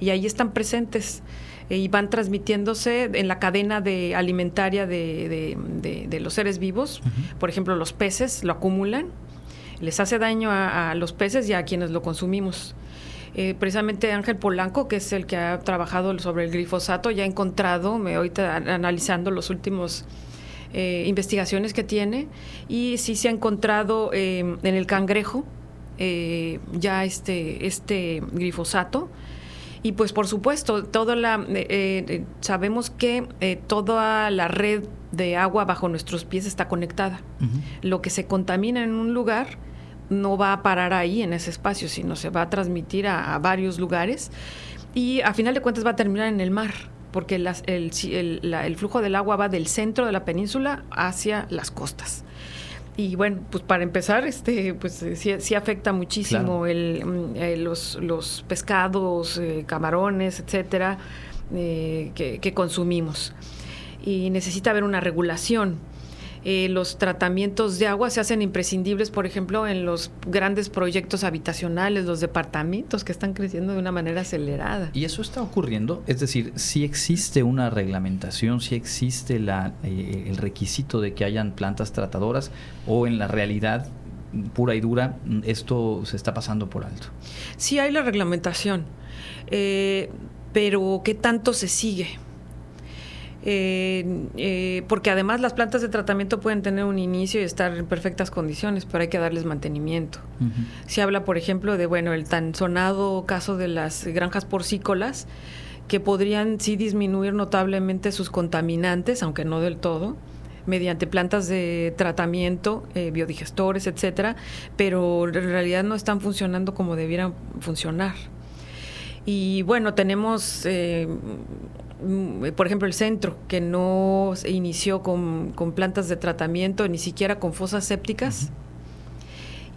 y ahí están presentes y van transmitiéndose en la cadena de alimentaria de, los seres vivos. Por ejemplo, los peces lo acumulan, les hace daño a, los peces y a quienes lo consumimos. Eh, precisamente Ángel Polanco, que es el que ha trabajado sobre el glifosato, ya ha encontrado, me ahorita analizando los últimos eh, investigaciones que tiene, y sí se ha encontrado eh, en el cangrejo ya este, este glifosato y pues por supuesto, toda la, eh, eh, sabemos que eh, toda la red de agua bajo nuestros pies está conectada. Lo que se contamina en un lugar no va a parar ahí en ese espacio, sino se va a transmitir a, varios lugares. Y a final de cuentas va a terminar en el mar porque el, el, flujo del agua va del centro de la península hacia las costas y bueno, pues para empezar, este, pues eh, sí, afecta muchísimo el, mm, eh, los, los, pescados, eh, camarones, etcétera, que, que, consumimos. Y necesita haber una regulación. Eh, los tratamientos de agua se hacen imprescindibles, por ejemplo, en los grandes proyectos habitacionales, los departamentos que están creciendo de una manera acelerada. ¿Y eso está ocurriendo? Es decir, si existe una reglamentación, si existe la, eh, el requisito de que hayan plantas tratadoras o en la realidad pura y dura, esto se está pasando por alto. Sí hay la reglamentación, eh, pero ¿qué tanto se sigue? Eh, eh, porque además las plantas de tratamiento pueden tener un inicio y estar en perfectas condiciones, pero hay que darles mantenimiento. Se habla, por ejemplo, de bueno el tan sonado caso de las granjas porcícolas, que podrían sí disminuir notablemente sus contaminantes, aunque no del todo, mediante plantas de tratamiento, eh, biodigestores, etcétera, pero en realidad no están funcionando como debieran funcionar. Y bueno, tenemos eh, por ejemplo, el centro, que no se inició con, plantas de tratamiento, ni siquiera con fosas sépticas.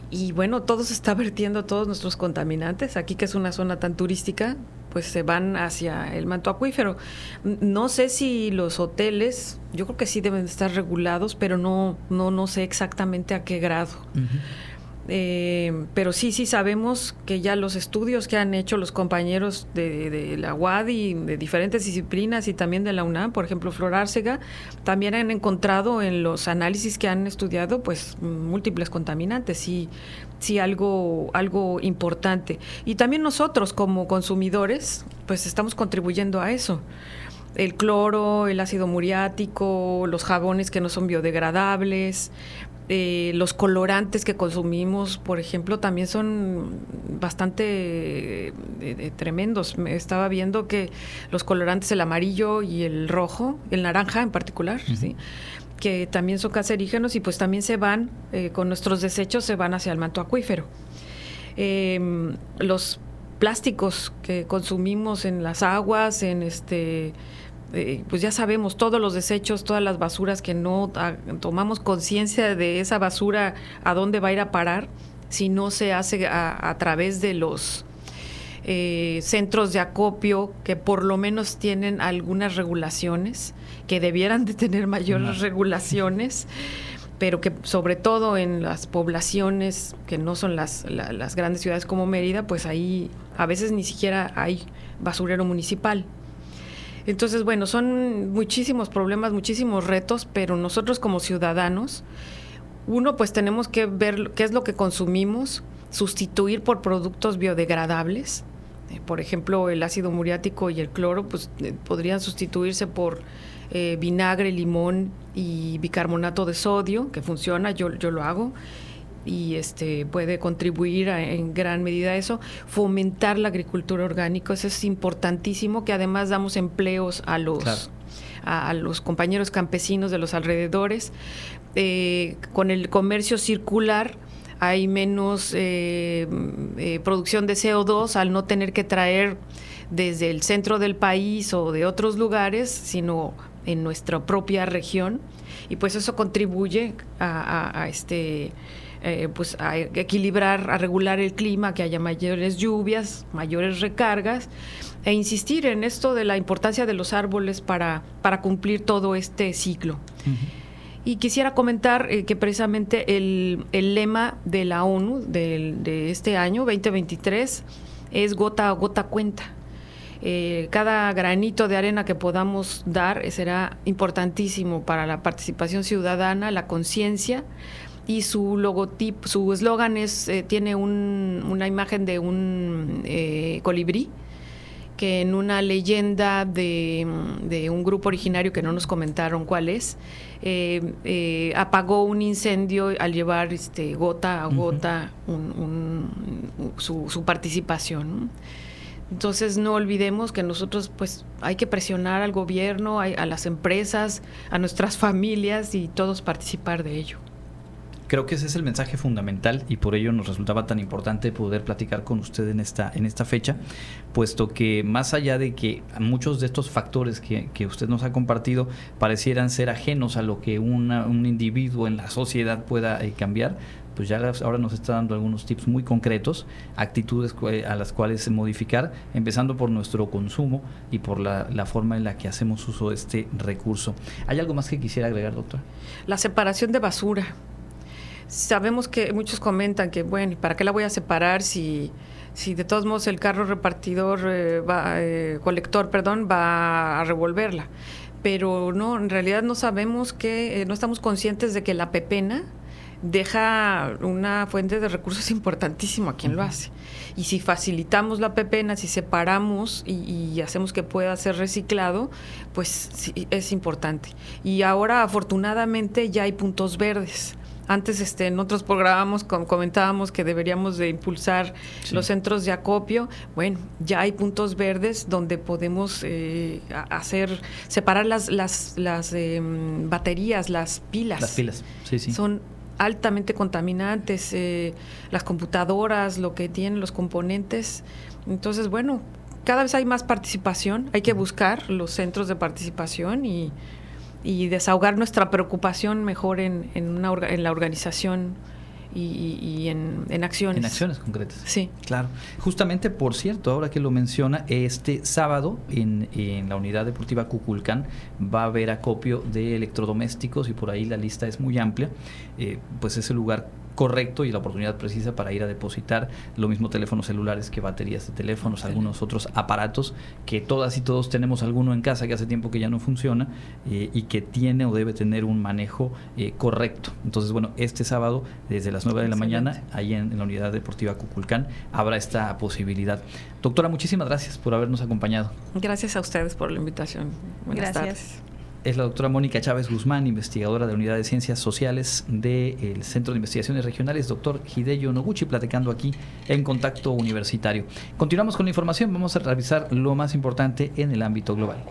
Y bueno, todo se está vertiendo, todos nuestros contaminantes, aquí que es una zona tan turística, pues se van hacia el manto acuífero. No sé si los hoteles, yo creo que sí deben estar regulados, pero no, no, no sé exactamente a qué grado. Eh, pero sí, sí sabemos que ya los estudios que han hecho los compañeros de, la UAD y de diferentes disciplinas y también de la UNAM, por ejemplo, Flor Árcega, también han encontrado en los análisis que han estudiado pues múltiples contaminantes y sí algo, algo importante. Y también nosotros como consumidores pues estamos contribuyendo a eso. el cloro, el ácido muriático, los jabones que no son biodegradables, eh, los colorantes que consumimos, por ejemplo, también son bastante eh, eh, tremendos. Me estaba viendo que los colorantes, el amarillo y el rojo, el naranja en particular, ¿sí? que también son cancerígenos y pues también se van, con nuestros desechos, se van hacia el manto acuífero. Em, los plásticos que consumimos en las aguas, en este eh, pues ya sabemos todos los desechos, todas las basuras que no tomamos conciencia de esa basura a dónde va a ir a parar si no se hace a, través de los eh, centros de acopio que por lo menos tienen algunas regulaciones, que debieran de tener mayores regulaciones pero que sobre todo en las poblaciones que no son las, las grandes ciudades como Mérida, pues ahí a veces ni siquiera hay basurero municipal. Entonces, bueno, son muchísimos problemas, muchísimos retos, pero nosotros como ciudadanos, uno, pues tenemos que ver qué es lo que consumimos, sustituir por productos biodegradables. Eh, por ejemplo, el ácido muriático y el cloro, pues eh, podrían sustituirse por eh, vinagre, limón y bicarbonato de sodio, que funciona, yo, yo lo hago y este puede contribuir en gran medida a eso, fomentar la agricultura orgánica, eso es importantísimo, que además damos empleos a los a, los compañeros campesinos de los alrededores. Eh, con el comercio circular hay menos eh, eh, producción de CO2 al no tener que traer desde el centro del país o de otros lugares, sino en nuestra propia región. Y pues eso contribuye a este eh, pues a equilibrar, a regular el clima, que haya mayores lluvias, mayores recargas, e insistir en esto de la importancia de los árboles para, para cumplir todo este ciclo. Y quisiera comentar eh, que precisamente el, lema de la ONU de este año, 2023, es gota a gota cuenta. Eh, cada granito de arena que podamos dar será importantísimo para la participación ciudadana, la conciencia, y su logotipo, su eslogan es, eh, tiene una imagen de un eh, colibrí que en una leyenda de, un grupo originario que no nos comentaron cuál es, eh, apagó un incendio al llevar este, gota a gota su, participación. Entonces no olvidemos que nosotros pues hay que presionar al gobierno, a las empresas, a nuestras familias y todos participar de ello. Creo que ese es el mensaje fundamental y por ello nos resultaba tan importante poder platicar con usted en esta, en esta fecha, puesto que más allá de que muchos de estos factores que, usted nos ha compartido parecieran ser ajenos a lo que un individuo en la sociedad pueda eh, cambiar, pues ya ahora nos está dando algunos tips muy concretos, actitudes a las cuales modificar, empezando por nuestro consumo y por la, la, forma en la que hacemos uso de este recurso. ¿Hay algo más que quisiera agregar, doctor? La separación de basura. Sabemos que muchos comentan que, bueno, ¿para qué la voy a separar si, si de todos modos el carro repartidor, eh, va, eh, colector, perdón, va a revolverla? Pero no, en realidad no sabemos que, eh, no estamos conscientes de que la pepena deja una fuente de recursos importantísimo a quien lo hace. Y si facilitamos la pepena, si separamos y, hacemos que pueda ser reciclado, pues sí, es importante. Y ahora afortunadamente ya hay puntos verdes antes este, en otros programas comentábamos que deberíamos de impulsar los centros de acopio. Bueno, ya hay puntos verdes donde podemos eh, hacer, separar las, las, las em, baterías, las pilas. Las pilas, sí, sí. Son altamente contaminantes, eh, las computadoras, lo que tienen los componentes. Entonces, bueno, cada vez hay más participación, hay que buscar los centros de participación y y desahogar nuestra preocupación mejor en, en, una, en la organización y, en, en, acciones. En acciones concretas. Sí. Claro. Justamente, por cierto, ahora que lo menciona, este sábado en, en la unidad deportiva Cuculcán va a haber acopio de electrodomésticos y por ahí la lista es muy amplia. Eh, pues ese lugar correcto y la oportunidad precisa para ir a depositar lo mismo teléfonos celulares que baterías de teléfonos, algunos otros aparatos que todas y todos tenemos alguno en casa que hace tiempo que ya no funciona eh, y que tiene o debe tener un manejo eh, correcto. Entonces, bueno, este sábado desde las 9 de la mañana, ahí en, la unidad deportiva Cuculcán, habrá esta posibilidad. Doctora, muchísimas gracias por habernos acompañado. Gracias a ustedes por la invitación. Buenas gracias es la doctora Mónica Chávez Guzmán, investigadora de la Unidad de Ciencias Sociales del Centro de Investigaciones Regionales, doctor Hideyo Noguchi, platicando aquí en Contacto Universitario. Continuamos con la información, vamos a revisar lo más importante en el ámbito global.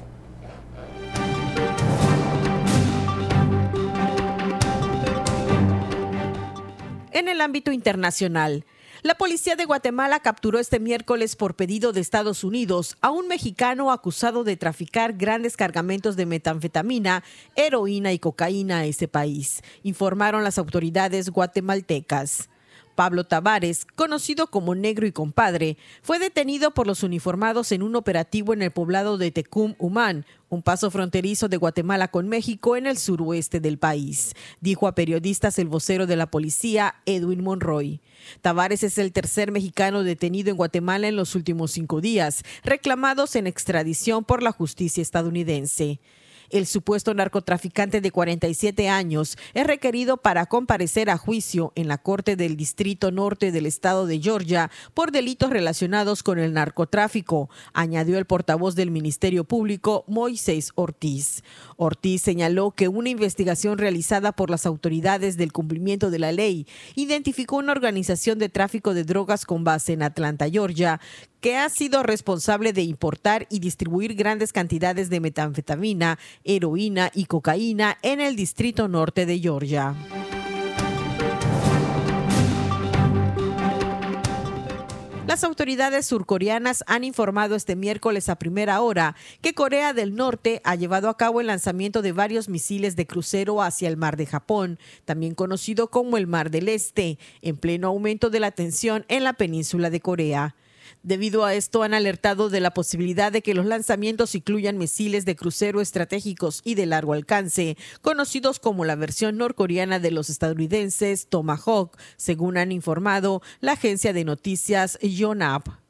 En el ámbito internacional, la policía de Guatemala capturó este miércoles por pedido de Estados Unidos a un mexicano acusado de traficar grandes cargamentos de metanfetamina, heroína y cocaína a ese país, informaron las autoridades guatemaltecas. Pablo Tavares, conocido como Negro y Compadre, fue detenido por los uniformados en un operativo en el poblado de Tecum Humán, un paso fronterizo de Guatemala con México en el suroeste del país, dijo a periodistas el vocero de la policía, Edwin Monroy. Tavares es el tercer mexicano detenido en Guatemala en los últimos cinco días, reclamados en extradición por la justicia estadounidense. El supuesto narcotraficante de 47 años es requerido para comparecer a juicio en la Corte del Distrito Norte del Estado de Georgia por delitos relacionados con el narcotráfico, añadió el portavoz del Ministerio Público, Moisés Ortiz. Ortiz señaló que una investigación realizada por las autoridades del cumplimiento de la ley identificó una organización de tráfico de drogas con base en Atlanta, Georgia, que ha sido responsable de importar y distribuir grandes cantidades de metanfetamina, heroína y cocaína en el distrito norte de Georgia. Las autoridades surcoreanas han informado este miércoles a primera hora que Corea del Norte ha llevado a cabo el lanzamiento de varios misiles de crucero hacia el mar de Japón, también conocido como el Mar del Este, en pleno aumento de la tensión en la península de Corea. Debido a esto, han alertado de la posibilidad de que los lanzamientos incluyan misiles de crucero estratégicos y de largo alcance, conocidos como la versión norcoreana de los estadounidenses Tomahawk, según han informado la agencia de noticias Yonhap.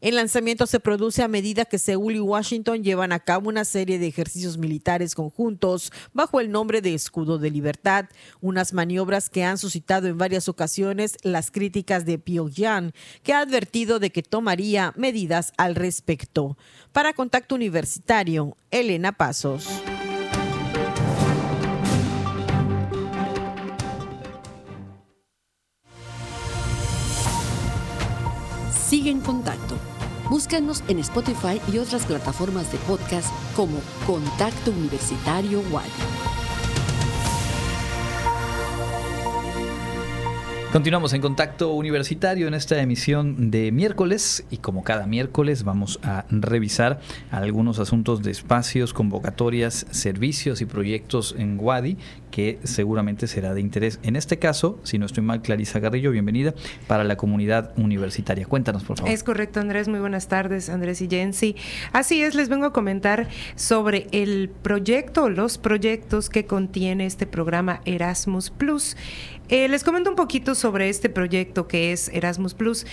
El lanzamiento se produce a medida que Seúl y Washington llevan a cabo una serie de ejercicios militares conjuntos bajo el nombre de Escudo de Libertad, unas maniobras que han suscitado en varias ocasiones las críticas de Pyongyang, que ha advertido de que tomaría medidas al respecto. Para Contacto Universitario, Elena Pasos. Sigue en contacto Búscanos en Spotify y otras plataformas de podcast como Contacto Universitario Wadi. Continuamos en contacto universitario en esta emisión de miércoles y como cada miércoles vamos a revisar algunos asuntos de espacios, convocatorias, servicios y proyectos en Wadi que seguramente será de interés. En este caso, si no estoy mal, Clarisa Garrillo, bienvenida para la comunidad universitaria. Cuéntanos, por favor. Es correcto, Andrés. Muy buenas tardes, Andrés y Jensi. Así es, les vengo a comentar sobre el proyecto, los proyectos que contiene este programa Erasmus Plus. Eh, les comento un poquito sobre este proyecto que es Erasmus Plus.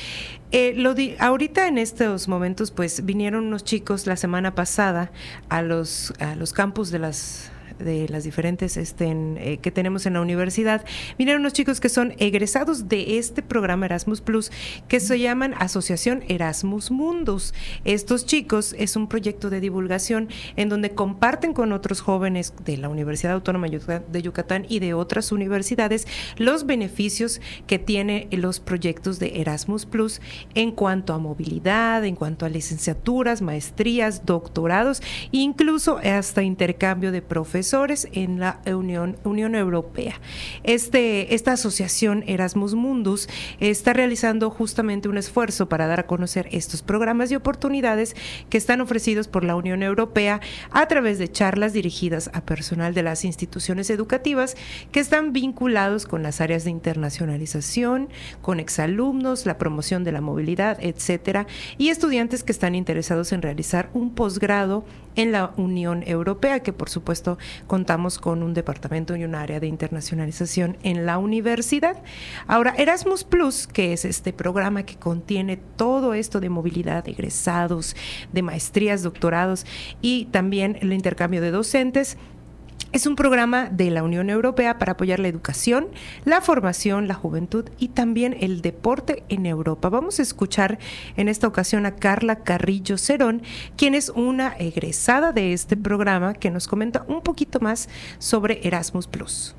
Eh, ahorita en estos momentos, pues vinieron unos chicos la semana pasada a los, a los campus de las de las diferentes este, eh, que tenemos en la universidad, vinieron unos chicos que son egresados de este programa Erasmus Plus, que se llaman Asociación Erasmus Mundus. Estos chicos es un proyecto de divulgación en donde comparten con otros jóvenes de la Universidad Autónoma de Yucatán y de otras universidades los beneficios que tiene los proyectos de Erasmus Plus en cuanto a movilidad, en cuanto a licenciaturas, maestrías, doctorados, incluso hasta intercambio de profesores en la Unión, Unión Europea. Este, esta asociación Erasmus Mundus está realizando justamente un esfuerzo para dar a conocer estos programas y oportunidades que están ofrecidos por la Unión Europea a través de charlas dirigidas a personal de las instituciones educativas que están vinculados con las áreas de internacionalización, con exalumnos, la promoción de la movilidad, etcétera, y estudiantes que están interesados en realizar un posgrado en la Unión Europea, que por supuesto contamos con un departamento y un área de internacionalización en la universidad. Ahora, Erasmus Plus, que es este programa que contiene todo esto de movilidad de egresados, de maestrías, doctorados y también el intercambio de docentes, es un programa de la Unión Europea para apoyar la educación, la formación, la juventud y también el deporte en Europa. Vamos a escuchar en esta ocasión a Carla Carrillo Cerón, quien es una egresada de este programa que nos comenta un poquito más sobre Erasmus.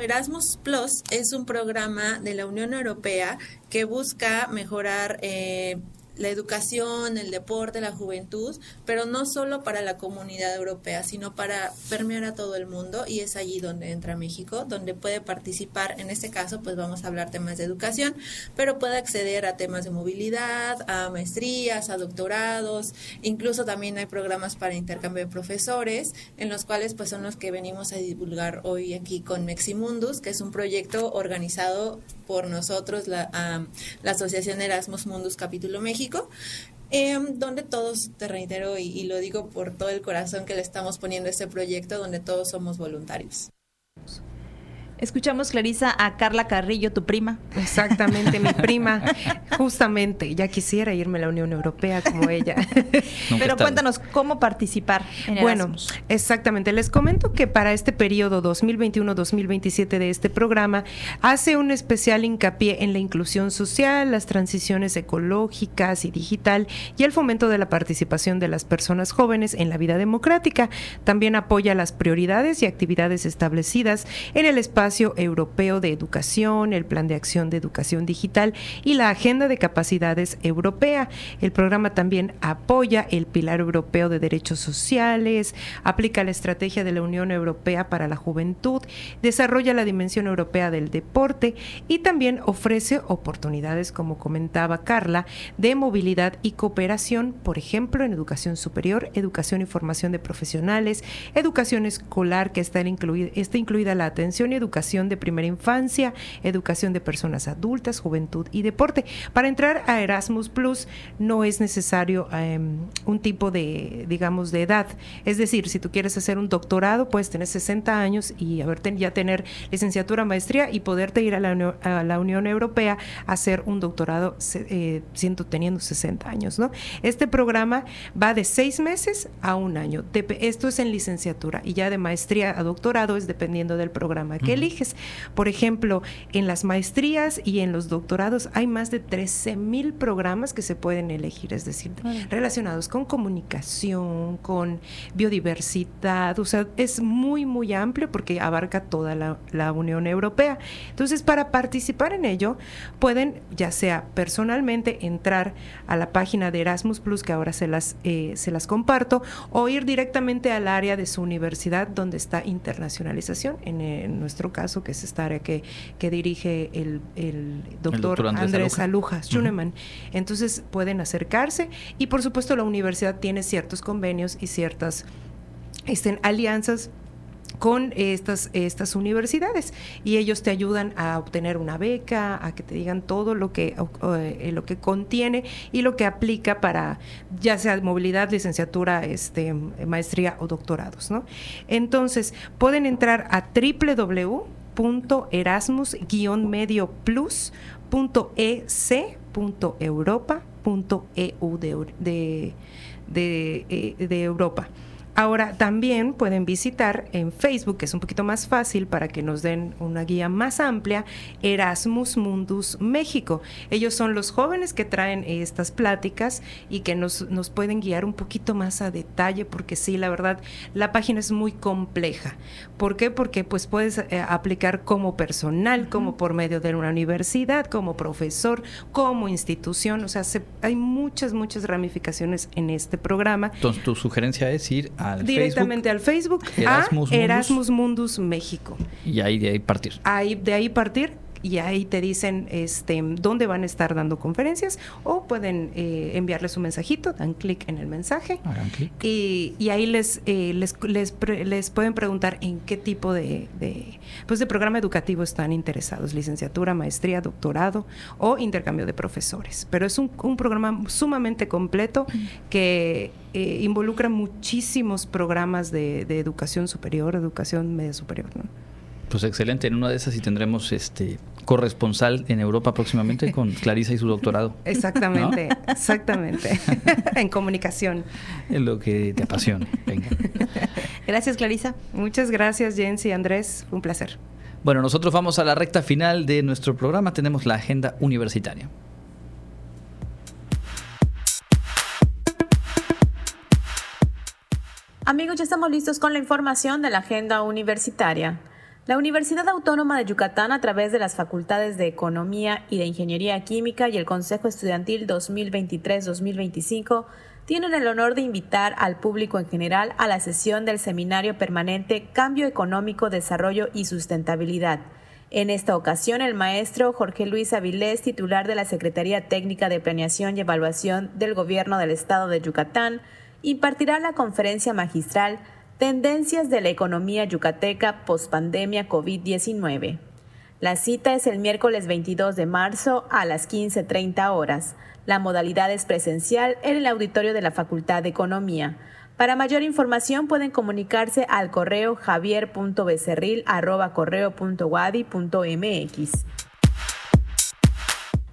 Erasmus Plus es un programa de la Unión Europea que busca mejorar eh, la educación, el deporte, la juventud, pero no solo para la comunidad europea, sino para permear a todo el mundo y es allí donde entra México, donde puede participar, en este caso pues vamos a hablar temas de educación, pero puede acceder a temas de movilidad, a maestrías, a doctorados, incluso también hay programas para intercambio de profesores, en los cuales pues son los que venimos a divulgar hoy aquí con Meximundus, que es un proyecto organizado por nosotros, la, la Asociación Erasmus Mundus Capítulo México, em, donde todos, te reitero y, y lo digo por todo el corazón que le estamos poniendo a este proyecto, donde todos somos voluntarios. Escuchamos, Clarisa, a Carla Carrillo, tu prima. Exactamente, mi prima. Justamente, ya quisiera irme a la Unión Europea como ella. Pero cuéntanos, ¿cómo participar en Erasmus? Bueno, exactamente. Les comento que para este periodo 2021-2027 de este programa, hace un especial hincapié en la inclusión social, las transiciones ecológicas y digital y el fomento de la participación de las personas jóvenes en la vida democrática. También apoya las prioridades y actividades establecidas en el espacio Europeo de Educación, el Plan de Acción de Educación Digital y la Agenda de Capacidades Europea. El programa también apoya el Pilar Europeo de Derechos Sociales, aplica la Estrategia de la Unión Europea para la Juventud, desarrolla la dimensión europea del deporte y también ofrece oportunidades, como comentaba Carla, de movilidad y cooperación, por ejemplo, en educación superior, educación y formación de profesionales, educación escolar que está incluida, está incluida la atención y educación educación de primera infancia, educación de personas adultas, juventud y deporte. Para entrar a Erasmus Plus no es necesario em, un tipo de, digamos, de edad. Es decir, si tú quieres hacer un doctorado, puedes tener 60 años y ya tener licenciatura, maestría y poderte ir a la, a Unión Europea a hacer un doctorado eh, siendo, teniendo 60 años. ¿no? Este programa va de seis meses a un año. esto es en licenciatura y ya de maestría a doctorado es dependiendo del programa que por ejemplo, en las maestrías y en los doctorados hay más de 13 mil programas que se pueden elegir, es decir, relacionados con comunicación, con biodiversidad, o sea, es muy, muy amplio porque abarca toda la, Unión Europea. Entonces, para participar en ello, pueden ya sea personalmente entrar a la página de Erasmus Plus, que ahora se las, eh, se las comparto, o ir directamente al área de su universidad donde está internacionalización, en, en nuestro caso, que es esta área que, que dirige el, el, doctor Andrés, Aluja, Schunemann. Entonces pueden acercarse y por supuesto la universidad tiene ciertos convenios y ciertas estén alianzas con estas, estas universidades y ellos te ayudan a obtener una beca, a que te digan todo lo que, eh, lo que contiene y lo que aplica para ya sea movilidad, licenciatura, este, maestría o doctorados. ¿no? Entonces, pueden entrar a www.erasmus-medio-plus.ec.europa.eu de, Europa. Ahora también pueden visitar en Facebook, que es un poquito más fácil para que nos den una guía más amplia, Erasmus Mundus México. Ellos son los jóvenes que traen estas pláticas y que nos, nos pueden guiar un poquito más a detalle, porque sí, la verdad, la página es muy compleja. ¿Por qué? Porque pues puedes eh, aplicar como personal, como por medio de una universidad, como profesor, como institución. O sea, hay muchas, muchas ramificaciones en este programa. Entonces, tu sugerencia es ir a directamente al Facebook Erasmus a Erasmus Mundus México. Y ahí de ahí partir. Ahí, de ahí partir y ahí te dicen este, dónde van a estar dando conferencias o pueden eh, enviarles un mensajito, dan clic en el mensaje y, y, ahí les, eh, les, les, les, pueden preguntar en qué tipo de, de, pues de programa educativo están interesados, licenciatura, maestría, doctorado o intercambio de profesores. Pero es un, un programa sumamente completo que eh, involucra muchísimos programas de, de educación superior, educación media superior. ¿no? Pues excelente, en una de esas sí tendremos este corresponsal en Europa próximamente con Clarisa y su doctorado. Exactamente, exactamente. en comunicación. Es lo que te apasiona. Venga. Gracias, Clarisa. Muchas gracias, Jens y Andrés. un placer. Bueno, nosotros vamos a la recta final de nuestro programa. Tenemos la agenda universitaria. Amigos, ya estamos listos con la información de la agenda universitaria. La Universidad Autónoma de Yucatán, a través de las Facultades de Economía y de Ingeniería Química y el Consejo Estudiantil 2023-2025, tienen el honor de invitar al público en general a la sesión del Seminario Permanente Cambio Económico, Desarrollo y Sustentabilidad. En esta ocasión, el maestro Jorge Luis Avilés, titular de la Secretaría Técnica de Planeación y Evaluación del Gobierno del Estado de Yucatán, impartirá la conferencia magistral Tendencias de la economía yucateca post-pandemia COVID-19. La cita es el miércoles 22 de marzo a las 15.30 horas. La modalidad es presencial en el auditorio de la Facultad de Economía. Para mayor información pueden comunicarse al correo javier.becerril.correo.wadi.mx.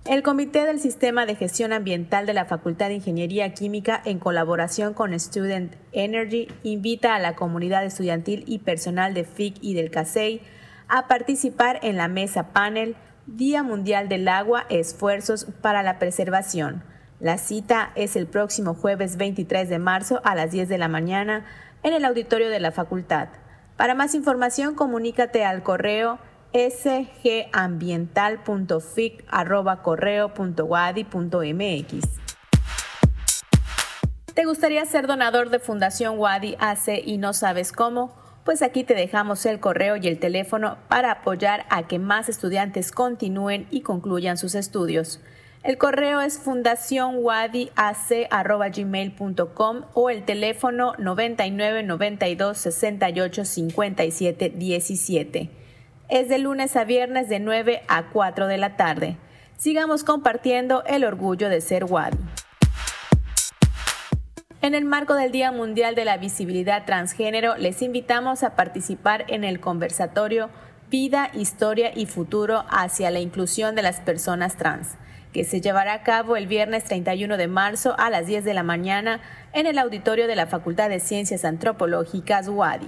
El Comité del Sistema de Gestión Ambiental de la Facultad de Ingeniería Química, en colaboración con Student Energy, invita a la comunidad estudiantil y personal de FIC y del CASEI a participar en la mesa panel Día Mundial del Agua, Esfuerzos para la Preservación. La cita es el próximo jueves 23 de marzo a las 10 de la mañana en el auditorio de la facultad. Para más información, comunícate al correo sgambiental.fic.correo.wadi.mx. ¿Te gustaría ser donador de Fundación Wadi AC y no sabes cómo? Pues aquí te dejamos el correo y el teléfono para apoyar a que más estudiantes continúen y concluyan sus estudios. El correo es fundacionwadiac.gmail.com o el teléfono 99 92 68 57 17 es de lunes a viernes de 9 a 4 de la tarde. Sigamos compartiendo el orgullo de ser Wadi. En el marco del Día Mundial de la Visibilidad Transgénero, les invitamos a participar en el conversatorio Vida, Historia y Futuro hacia la inclusión de las personas trans, que se llevará a cabo el viernes 31 de marzo a las 10 de la mañana en el auditorio de la Facultad de Ciencias Antropológicas Wadi.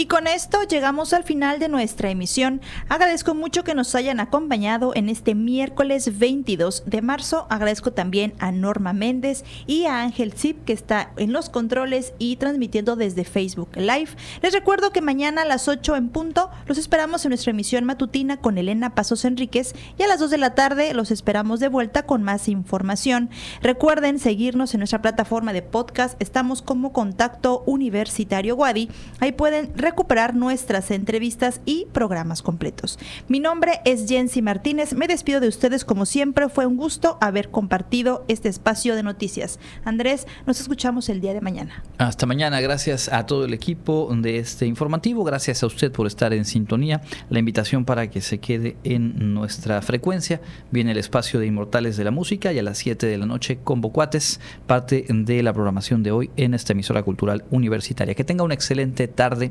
Y con esto llegamos al final de nuestra emisión. Agradezco mucho que nos hayan acompañado en este miércoles 22 de marzo. Agradezco también a Norma Méndez y a Ángel Zip que está en los controles y transmitiendo desde Facebook Live. Les recuerdo que mañana a las 8 en punto los esperamos en nuestra emisión matutina con Elena Pasos Enríquez y a las 2 de la tarde los esperamos de vuelta con más información. Recuerden seguirnos en nuestra plataforma de podcast. Estamos como Contacto Universitario Wadi. Ahí pueden recuperar nuestras entrevistas y programas completos. Mi nombre es Jensi Martínez. Me despido de ustedes como siempre. Fue un gusto haber compartido este espacio de noticias. Andrés, nos escuchamos el día de mañana. Hasta mañana. Gracias a todo el equipo de este informativo. Gracias a usted por estar en sintonía. La invitación para que se quede en nuestra frecuencia. Viene el espacio de Inmortales de la Música y a las 7 de la noche con Bocuates, parte de la programación de hoy en esta emisora cultural universitaria. Que tenga una excelente tarde